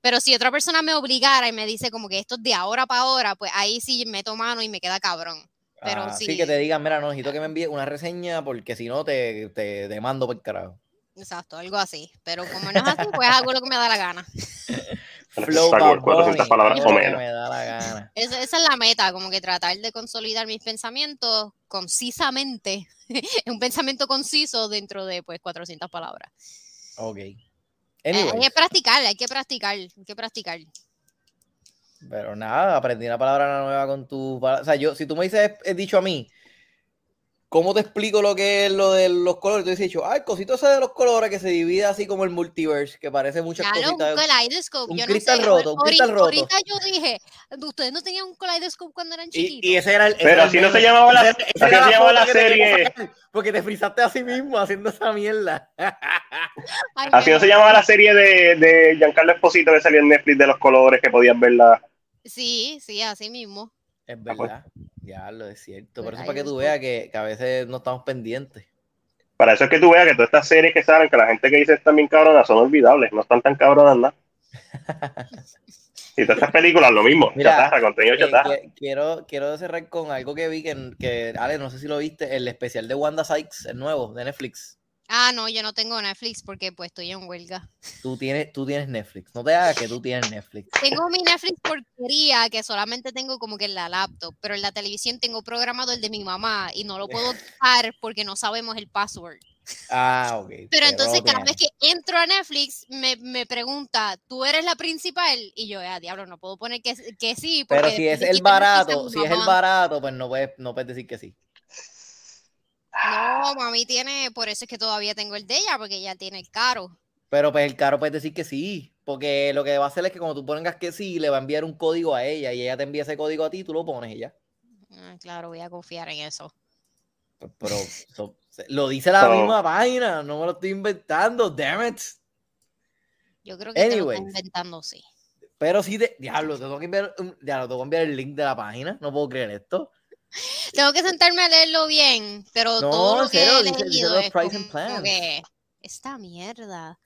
Pero si otra persona me obligara y me dice como que esto es de ahora para ahora, pues ahí sí meto mano y me queda cabrón. Pero ah, sí. que te digan, mira, no necesito que me envíes una reseña porque si no te, te, te mando por carajo. Exacto, algo así. Pero como no es así, pues hago lo que me da la gana. Flow 400 palabras o menos. Esa, esa, es la meta, como que tratar de consolidar mis pensamientos concisamente, un pensamiento conciso dentro de pues 400 palabras. Ok. Eh, hay que practicar, hay que practicar, hay que practicar. Pero nada, aprendí una palabra nueva con tu... O sea, yo, si tú me dices, he dicho a mí, ¿Cómo te explico lo que es lo de los colores? Tú dices, ay, cosito ese de los colores que se divide así como el multiverse, que parece muchas claro, cositas. un kaleidoscope. Un yo cristal no sé, roto, un ahorita, cristal roto. ahorita yo dije, ustedes no tenían un kaleidoscope cuando eran chiquitos. Y, y ese era el. ese Pero era el así no se llamaba la, no era se llamaba la te serie. sacar, Porque te frizaste a sí mismo haciendo esa mierda. Ay, Así no se llamaba la serie de, de Giancarlo Esposito que salió en Netflix de los colores que podías verla. Sí, sí, así mismo. Es pues. Ya lo es cierto. Por eso Ay, para que tú veas que, que a veces no estamos pendientes. Para eso es que tú veas que todas estas series que salen, que la gente que dice están bien cabronas, son olvidables, no están tan cabronas nada. Y todas estas películas, lo mismo, Mira, chatarra, contenido Eh, chatarra. que- quiero, quiero cerrar con algo que vi que, que, Ale, no sé si lo viste, el especial de Wanda Sykes, el nuevo, de Netflix. Ah, no, yo no tengo Netflix porque pues estoy en huelga. Tú tienes, tú tienes Netflix. No te hagas que tú tienes Netflix. Tengo mi Netflix porquería que solamente tengo como que en la laptop, pero en la televisión tengo programado el de mi mamá y no lo puedo usar porque no sabemos el password. Ah, ok. Pero entonces cada vez que entro a Netflix me, me pregunta, ¿tú eres la principal? Y yo, ah, diablo, no puedo poner que, que sí. Pero si es el barato, si es el barato, pues no puedes, no puedes decir que sí. No, mami tiene, por eso es que todavía tengo el de ella, porque ella tiene el caro. Pero pues el caro puedes decir que sí. Porque lo que va a hacer es que cuando tú pongas que sí, le va a enviar un código a ella y ella te envía ese código a ti, tú lo pones y ya. Ah, claro, voy a confiar en eso. Pues, Pero so- se- lo dice la misma página, no me lo estoy inventando, damn it. Yo creo que te lo está inventando, sí. Pero sí, te, diablo, te tengo que enviar, un- diablo, te tengo que enviar el link de la página, no puedo creer esto. Tengo que sentarme a leerlo bien, pero No, todo lo que serio, he dice- dice es como, que esta mierda.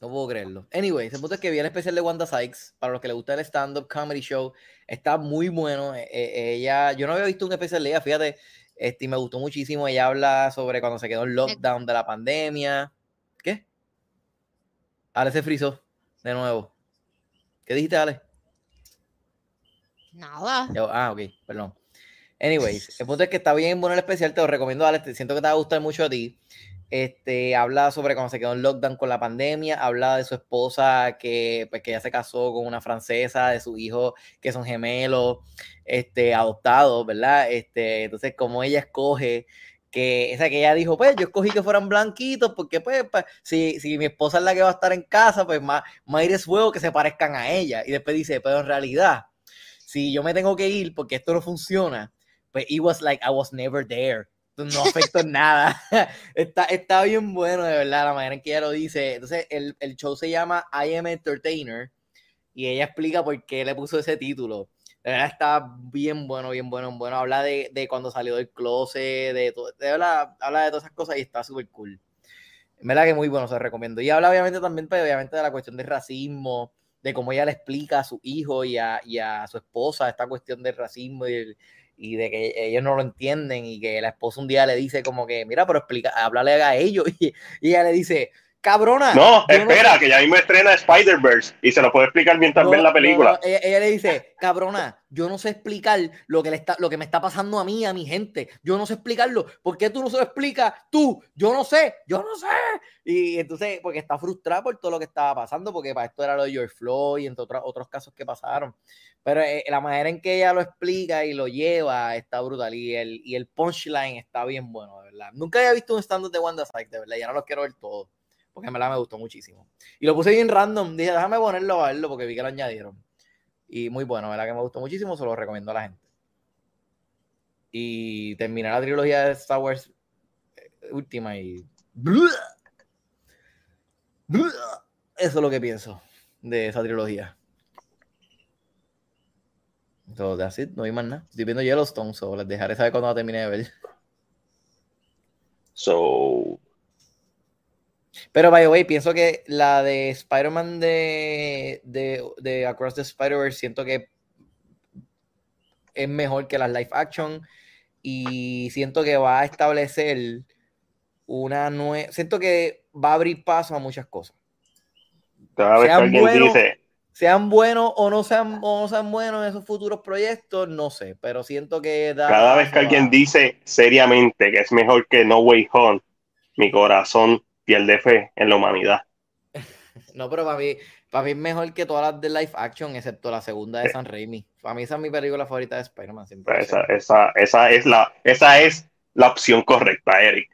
No puedo creerlo. Anyway, el punto es que vi el especial de Wanda Sykes. Para los que les gusta el stand-up comedy show, está muy bueno. Eh, eh, ella, yo no había visto un especial de ella, fíjate, este, y me gustó muchísimo. Ella habla sobre cuando se quedó en lockdown de la pandemia. ¿Qué? Ale se frizó de nuevo. ¿Qué dijiste, Ale? Nada. Ya- Ah, ok, perdón. Anyways, el punto es que está bien bueno el especial, te lo recomiendo, Alex. te- Siento que te va a gustar mucho a ti. Este, habla sobre cuando se quedó en lockdown con la pandemia, habla de su esposa que, pues, que ya se casó con una francesa, de su hijo que son gemelos, este, adoptados, ¿verdad? Este, entonces, como ella escoge que, esa que ella dijo, pues yo escogí que fueran blanquitos, porque pues, si, si mi esposa es la que va a estar en casa, pues más, más es fuego que se parezcan a ella. Y después dice, pero en realidad, si yo me tengo que ir porque esto no funciona, pues it was like I was never there. No afectó nada. Está, está bien bueno, de verdad, la manera en que ella lo dice. Entonces, el, el show se llama I Am Entertainer y ella explica por qué le puso ese título. De verdad está bien bueno, bien bueno, bueno. Habla de, de cuando salió del closet, de todo, de verdad, habla de todas esas cosas y está súper cool. En verdad que muy bueno, se recomiendo. Y habla obviamente también, pues, obviamente, de la cuestión del racismo, de cómo ella le explica a su hijo y a, y a su esposa esta cuestión del racismo y, el- y de que ellos no lo entienden y que la esposa un día le dice como que, mira, pero explica, háblale a ellos y, y ella le dice, cabrona. No, espera, que ya mismo estrena Spider-Verse y se lo puedo explicar mientras no, ven la película. no, ella, ella le dice, cabrona, yo no sé explicar lo que, le está, lo que me está pasando a mí, a mi gente. Yo no sé explicarlo. ¿Por qué tú no se lo explicas? Tú, yo no sé, yo no sé. Y entonces, porque está frustrada por todo lo que estaba pasando, porque para esto era lo de George Floyd y entre otros, otros casos que pasaron. Pero eh, la manera en que ella lo explica y lo lleva está brutal. Y el, y el punchline está bien bueno, de verdad. Nunca había visto un stand-up de Wanda Sykes, de verdad. Ya no los quiero ver todos porque en verdad me gustó muchísimo. Y lo puse bien random, dije, déjame ponerlo a verlo porque vi que lo añadieron. Y muy bueno, verdad que me gustó muchísimo, se lo recomiendo a la gente. Y terminé la trilogía de Star Wars eh, última y... Eso es lo que pienso de esa trilogía. That's it, no hay más nada. Estoy viendo Yellowstone, so les dejaré saber cuando la termine de ver. So, Pero, by the way, pienso que la de Spider-Man de, de, de Across the Spider-Verse siento que es mejor que las live action y siento que va a establecer una nueva... Siento que va a abrir paso a muchas cosas. cada vez que Sean buenos, dice, Sean buenos o no sean, o no sean buenos en esos futuros proyectos, no sé, pero siento que... da cada vez que alguien a- dice seriamente que es mejor que No Way Home, mi corazón pierde fe en la humanidad. No, pero para mí, para mí es mejor que todas las de live action, excepto la segunda de San Raimi. Para mí esa es mi película favorita de Spider-Man. siempre. Esa, esa, esa es la, esa es la opción correcta, Eric.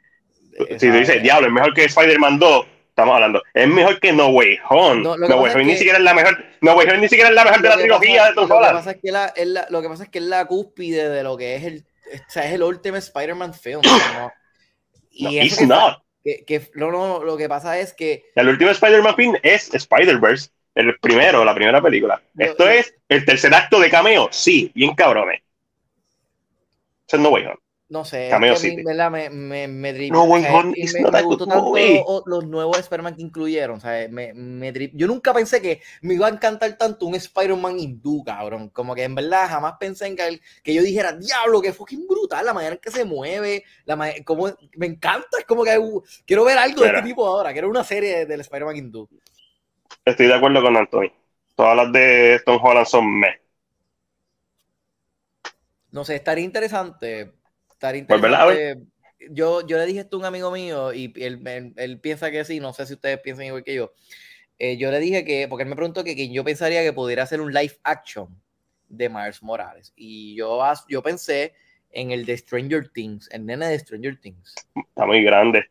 Si tú dices, diablo, es mejor que Spider-Man 2, estamos hablando. Es mejor que No Way Home. No, Way Home ni siquiera es la mejor. No Way Home ni siquiera es la mejor de la trilogía de Tom Holland. Lo que, pasa es que la, lo que pasa es que es la cúspide de lo que es el. O sea, es el Ultimate Spider-Man film. ¿no? Y no, it's not. Que, que, no, no, lo que pasa es que. El último Spider-Man film es Spider-Verse. El primero, la primera película. Esto es el tercer acto de cameo. Sí, bien cabrones. Eso es No Way Home. No sé, Cameo es que me, me, me, me, no, way home me, gustó tanto los, nuevos Spider-Man que incluyeron. O sea, me, me Yo nunca pensé que me iba a encantar tanto un Spider-Man hindú, cabrón. Como que en verdad jamás pensé en que, que yo dijera, diablo, que fucking brutal la manera en que se mueve. La como, me encanta, es como que uh, quiero ver algo de este tipo ahora. Quiero una serie del Spider-Man hindú. Estoy de acuerdo con Anthony. Todas las de Tom Holland son me. No sé, estaría interesante pues, yo, yo le dije esto a un amigo mío y él, piensa que sí, no sé si ustedes piensan igual que yo. Eh, yo le dije que, porque él me preguntó que, yo pensaría que pudiera hacer un live action de Miles Morales. Y yo, yo pensé en el de Stranger Things, el nene de Stranger Things. Está muy grande.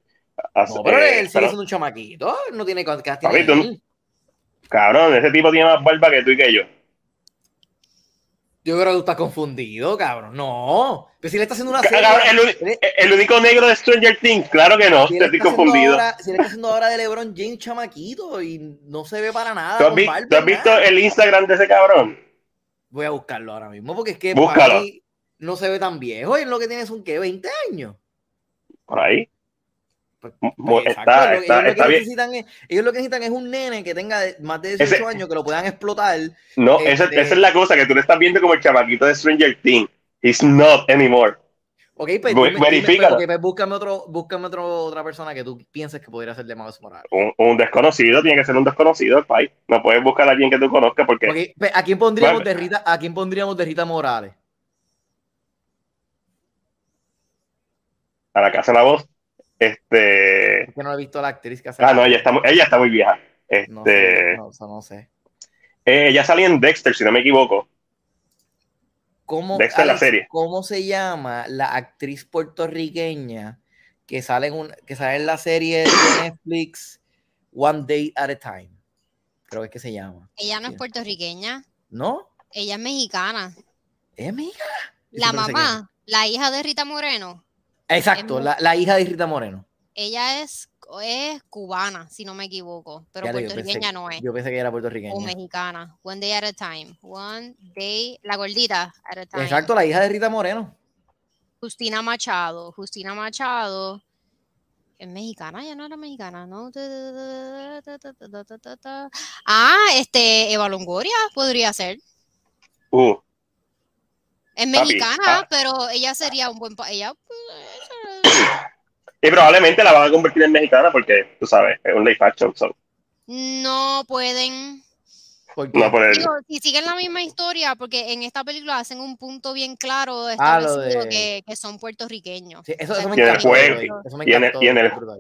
no, pero él sigue siendo un chamaquito, no tiene Cabrón, ese tipo tiene más barba que tú y que yo. Yo creo que tú estás confundido, cabrón. No. Pero si le está haciendo una serie. el, único negro de Stranger Things, claro que no. estoy confundido. si le está haciendo ahora de LeBron James chamaquito y no se ve para nada. ¿Tú has, visto el Instagram de ese cabrón? Voy a buscarlo ahora mismo porque es que Búscalo. no se ve tan viejo y lo que tiene son, ¿qué? ¿20 años? Por ahí. Pues, pues, está, ellos, lo que necesitan es, ellos lo que necesitan es un nene que tenga más de 18 años que lo puedan explotar. No, esa, este esa, es la cosa que tú le estás viendo como el chamaquito de Stranger Things. He's not anymore. Ok, pues, verifícalo. Pues, búscame, otro, búscame otro, otra persona que tú pienses que podría ser de Miles Morales. Un, un, desconocido, tiene que ser un desconocido, el país. No puedes buscar a alguien que tú conozcas porque. Okay, ¿a, quién pondríamos de Rita, ¿A quién pondríamos de Rita Morales? A la casa de la voz. Este. Es que no he visto a la actriz que hace. Ah, no, ella está, ella está muy vieja. Este... No sé. No, sé. Eh, ella salía en Dexter, si no me equivoco. ¿Cómo, Dexter, la serie. ¿Cómo se llama la actriz puertorriqueña que sale en, un, que sale en la serie de Netflix One Day at a Time? Creo que es que se llama. Ella no es puertorriqueña. ¿No? Ella es mexicana. ¿Es mexicana? La mamá, la hija de Rita Moreno. Exacto, la, hija de Rita Moreno. Ella es, es cubana, si no me equivoco, pero puertorriqueña no es. Yo pensé que era puertorriqueña. O mexicana. One day at a time. One day, la gordita at a time. Exacto, la hija de Rita Moreno. Justina Machado. Justina Machado. Es mexicana, ya no era mexicana, ¿no? Ah, este, Eva Longoria podría ser. Uh. Es mexicana, ah. pero ella sería un buen... Ella... Y probablemente la van a convertir en mexicana porque, tú sabes, es un live action. No pueden... No si siguen la misma historia, porque en esta película hacen un punto bien claro ah, que, que, son puertorriqueños. eso, me y en el juego,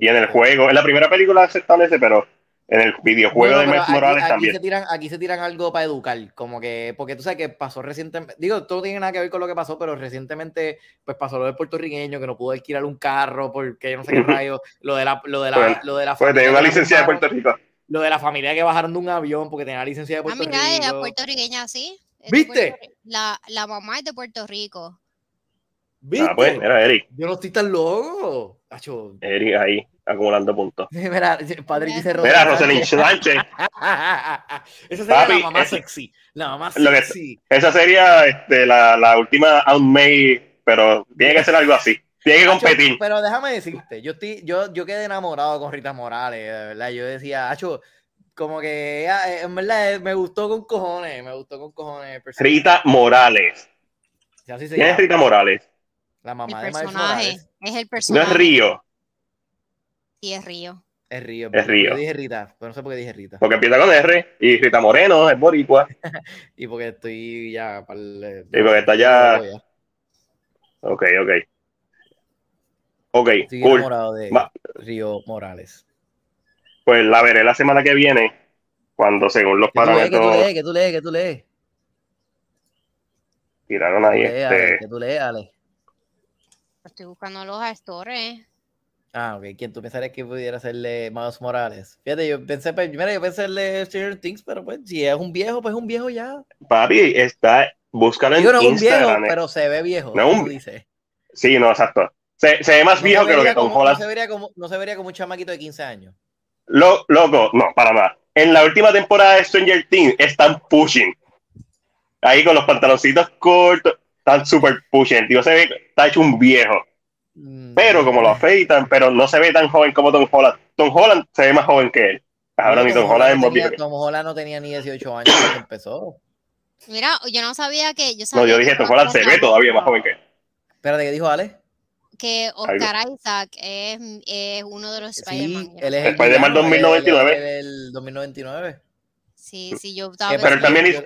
y en el, juego, en la primera película se establece, pero en el videojuego de Miles Morales aquí también. Se tiran, aquí se tiran algo para educar, como que, porque tú sabes que pasó recientemente, digo, todo tiene nada que ver con lo que pasó, pero recientemente, pues pasó lo del puertorriqueño, que no pudo alquilar un carro porque yo no sé qué rayo, lo de la, lo de la, pues, lo de la pues tenía una licencia de Puerto Rico. Lo de la familia que bajaron de un avión porque tenía licencia de Puerto ah, mira, Rico. puertorriqueña, sí. ¿Viste? La, la mamá es de Puerto Rico. ¿Viste? Ah, pues, era Eric. Yo no estoy tan loco. Eric ahí acumulando puntos. Mira, padre dice Mira, Rosalind Sánchez. esa sería la mamá sexy. La mamá sexy. esa sería este, la, la última Aunt May, pero tiene que ser algo así. Tiene que competir. Pero déjame decirte, yo, estoy, yo, yo quedé enamorado con Rita Morales, de verdad. Yo decía, Acho, como que eh, en verdad eh, me gustó con cojones, me gustó con cojones. Rita Morales. ¿Quién es Rita Morales? La mamá de Miles Morales. Es el personaje. No es Río. Sí, es Río. Es Río. Es Río. Yo dije Rita, pero no sé por qué dije Rita. Porque empieza con R y Rita Moreno es boricua. y porque estoy ya para el... Y porque está ya... Ok, ok. Ok, estoy cool. enamorado de Río Morales. Pues la veré la semana que viene, cuando según los parámetros... Que tú lees, que tú lees, que tú lees. Tiraron ahí este... que tú lees, Ale. Estoy buscando los actores. Ah, ok. ¿Quién tú pensarías que pudiera hacerle Miles Morales? Fíjate, yo pensé, primero pues, yo pensé hacerle Stranger Things, pero pues si es un viejo, pues es un viejo ya. Papi, está, búscalo en Digo, no es un viejo, pero se ve viejo. No un... dice. Sí, no, exacto. Se, se ve más viejo que lo que Tom Holland. No se, vería como, no se vería como un chamaquito de 15 años. Lo, loco, no, para nada. En la última temporada de Stranger Things están pushing. Ahí con los pantaloncitos cortos, están super pushing. Tío, se ve, está hecho un viejo. Mm. Pero como lo afeitan, pero no se ve tan joven como Tom Holland. Tom Holland se ve más joven que él. Ahora ni Tom, Holland, es más viejo. Tom Holland no tenía ni 18 años cuando empezó. Mira, yo no sabía que. Yo no, yo dije, Tom Holland se ve todavía más joven que él. Espérate, ¿qué dijo Ale? Que Oscar Isaac es, es, uno de los Spider-Man. Sí, él es el Spider-Man 2099. El 2099. Sí, sí, yo estaba. Eh, pero él también, hizo,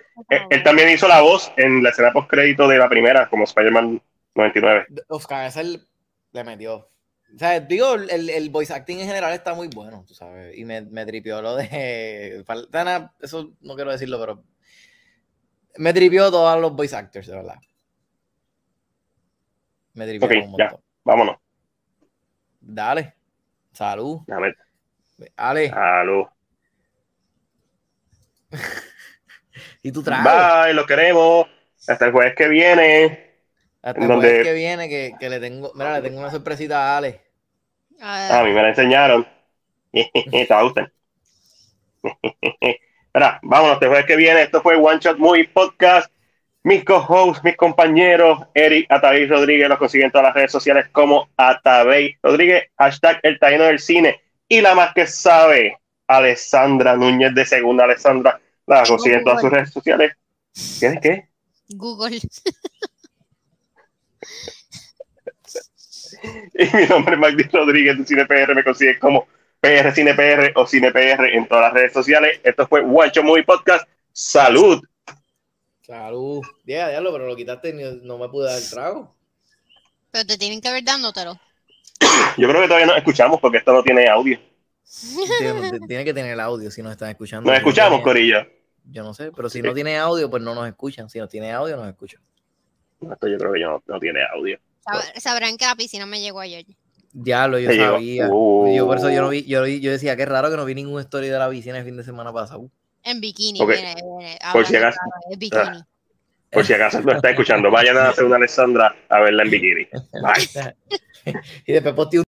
él, también hizo la voz en la escena post-crédito de la primera, como Spider-Man 99. Oscar Isaac le metió. O sea, digo, el, el, voice acting en general está muy bueno, tú sabes. Y me, me tripió lo de. Eso no quiero decirlo, pero. Me tripió todos los voice actors, de verdad. Me tripió un montón. Ya, vámonos. Dale. Salud. Dale. Ale. Salud. y tú traes. Bye, lo queremos. Hasta el jueves que viene. Hasta el donde... que viene, que, que, le tengo, mira, le tengo una sorpresita a Ale. A, mí me la enseñaron. Te va a gustar. Mira, vámonos, este jueves que viene. Esto fue One Shot Movie Podcast. Mis co-hosts, mis compañeros, Eric Atabey Rodríguez, los consiguen en todas las redes sociales como Atabey Rodríguez, hashtag el taino del cine. Y la más que sabe, Alessandra Núñez de Segunda Alessandra, la consiguen en todas sus redes sociales. ¿Qué? ¿Qué? Google. y mi nombre es Magdi Rodríguez de CinePR, me consigue como PR CinePR o CinePR en todas las redes sociales. Esto fue Guacho Movie Podcast. ¡Salud! Salud. Diga, diablo, pero lo quitaste y no me pude dar el trago. Pero te tienen que haber dándotelo. Yo creo que todavía no escuchamos porque esto no tiene audio. Tiene, que tener el audio si nos están escuchando. ¿Nos escuchamos, Corillo? Yo no sé, pero si no tiene audio, pues no nos escuchan. Si no tiene audio, nos escuchan. Esto yo creo que no, no tiene audio. Sabrán que la piscina me llegó ayer. Diablo, yo sabía. Uh. Yo por eso yo no vi, yo, yo decía, qué raro que no vi ninguna story de la piscina el fin de semana pasado. En bikini, por si acaso. Ah, por si acaso no está escuchando, vayan a hacer una Alessandra a verla en bikini. Bye. y después posteo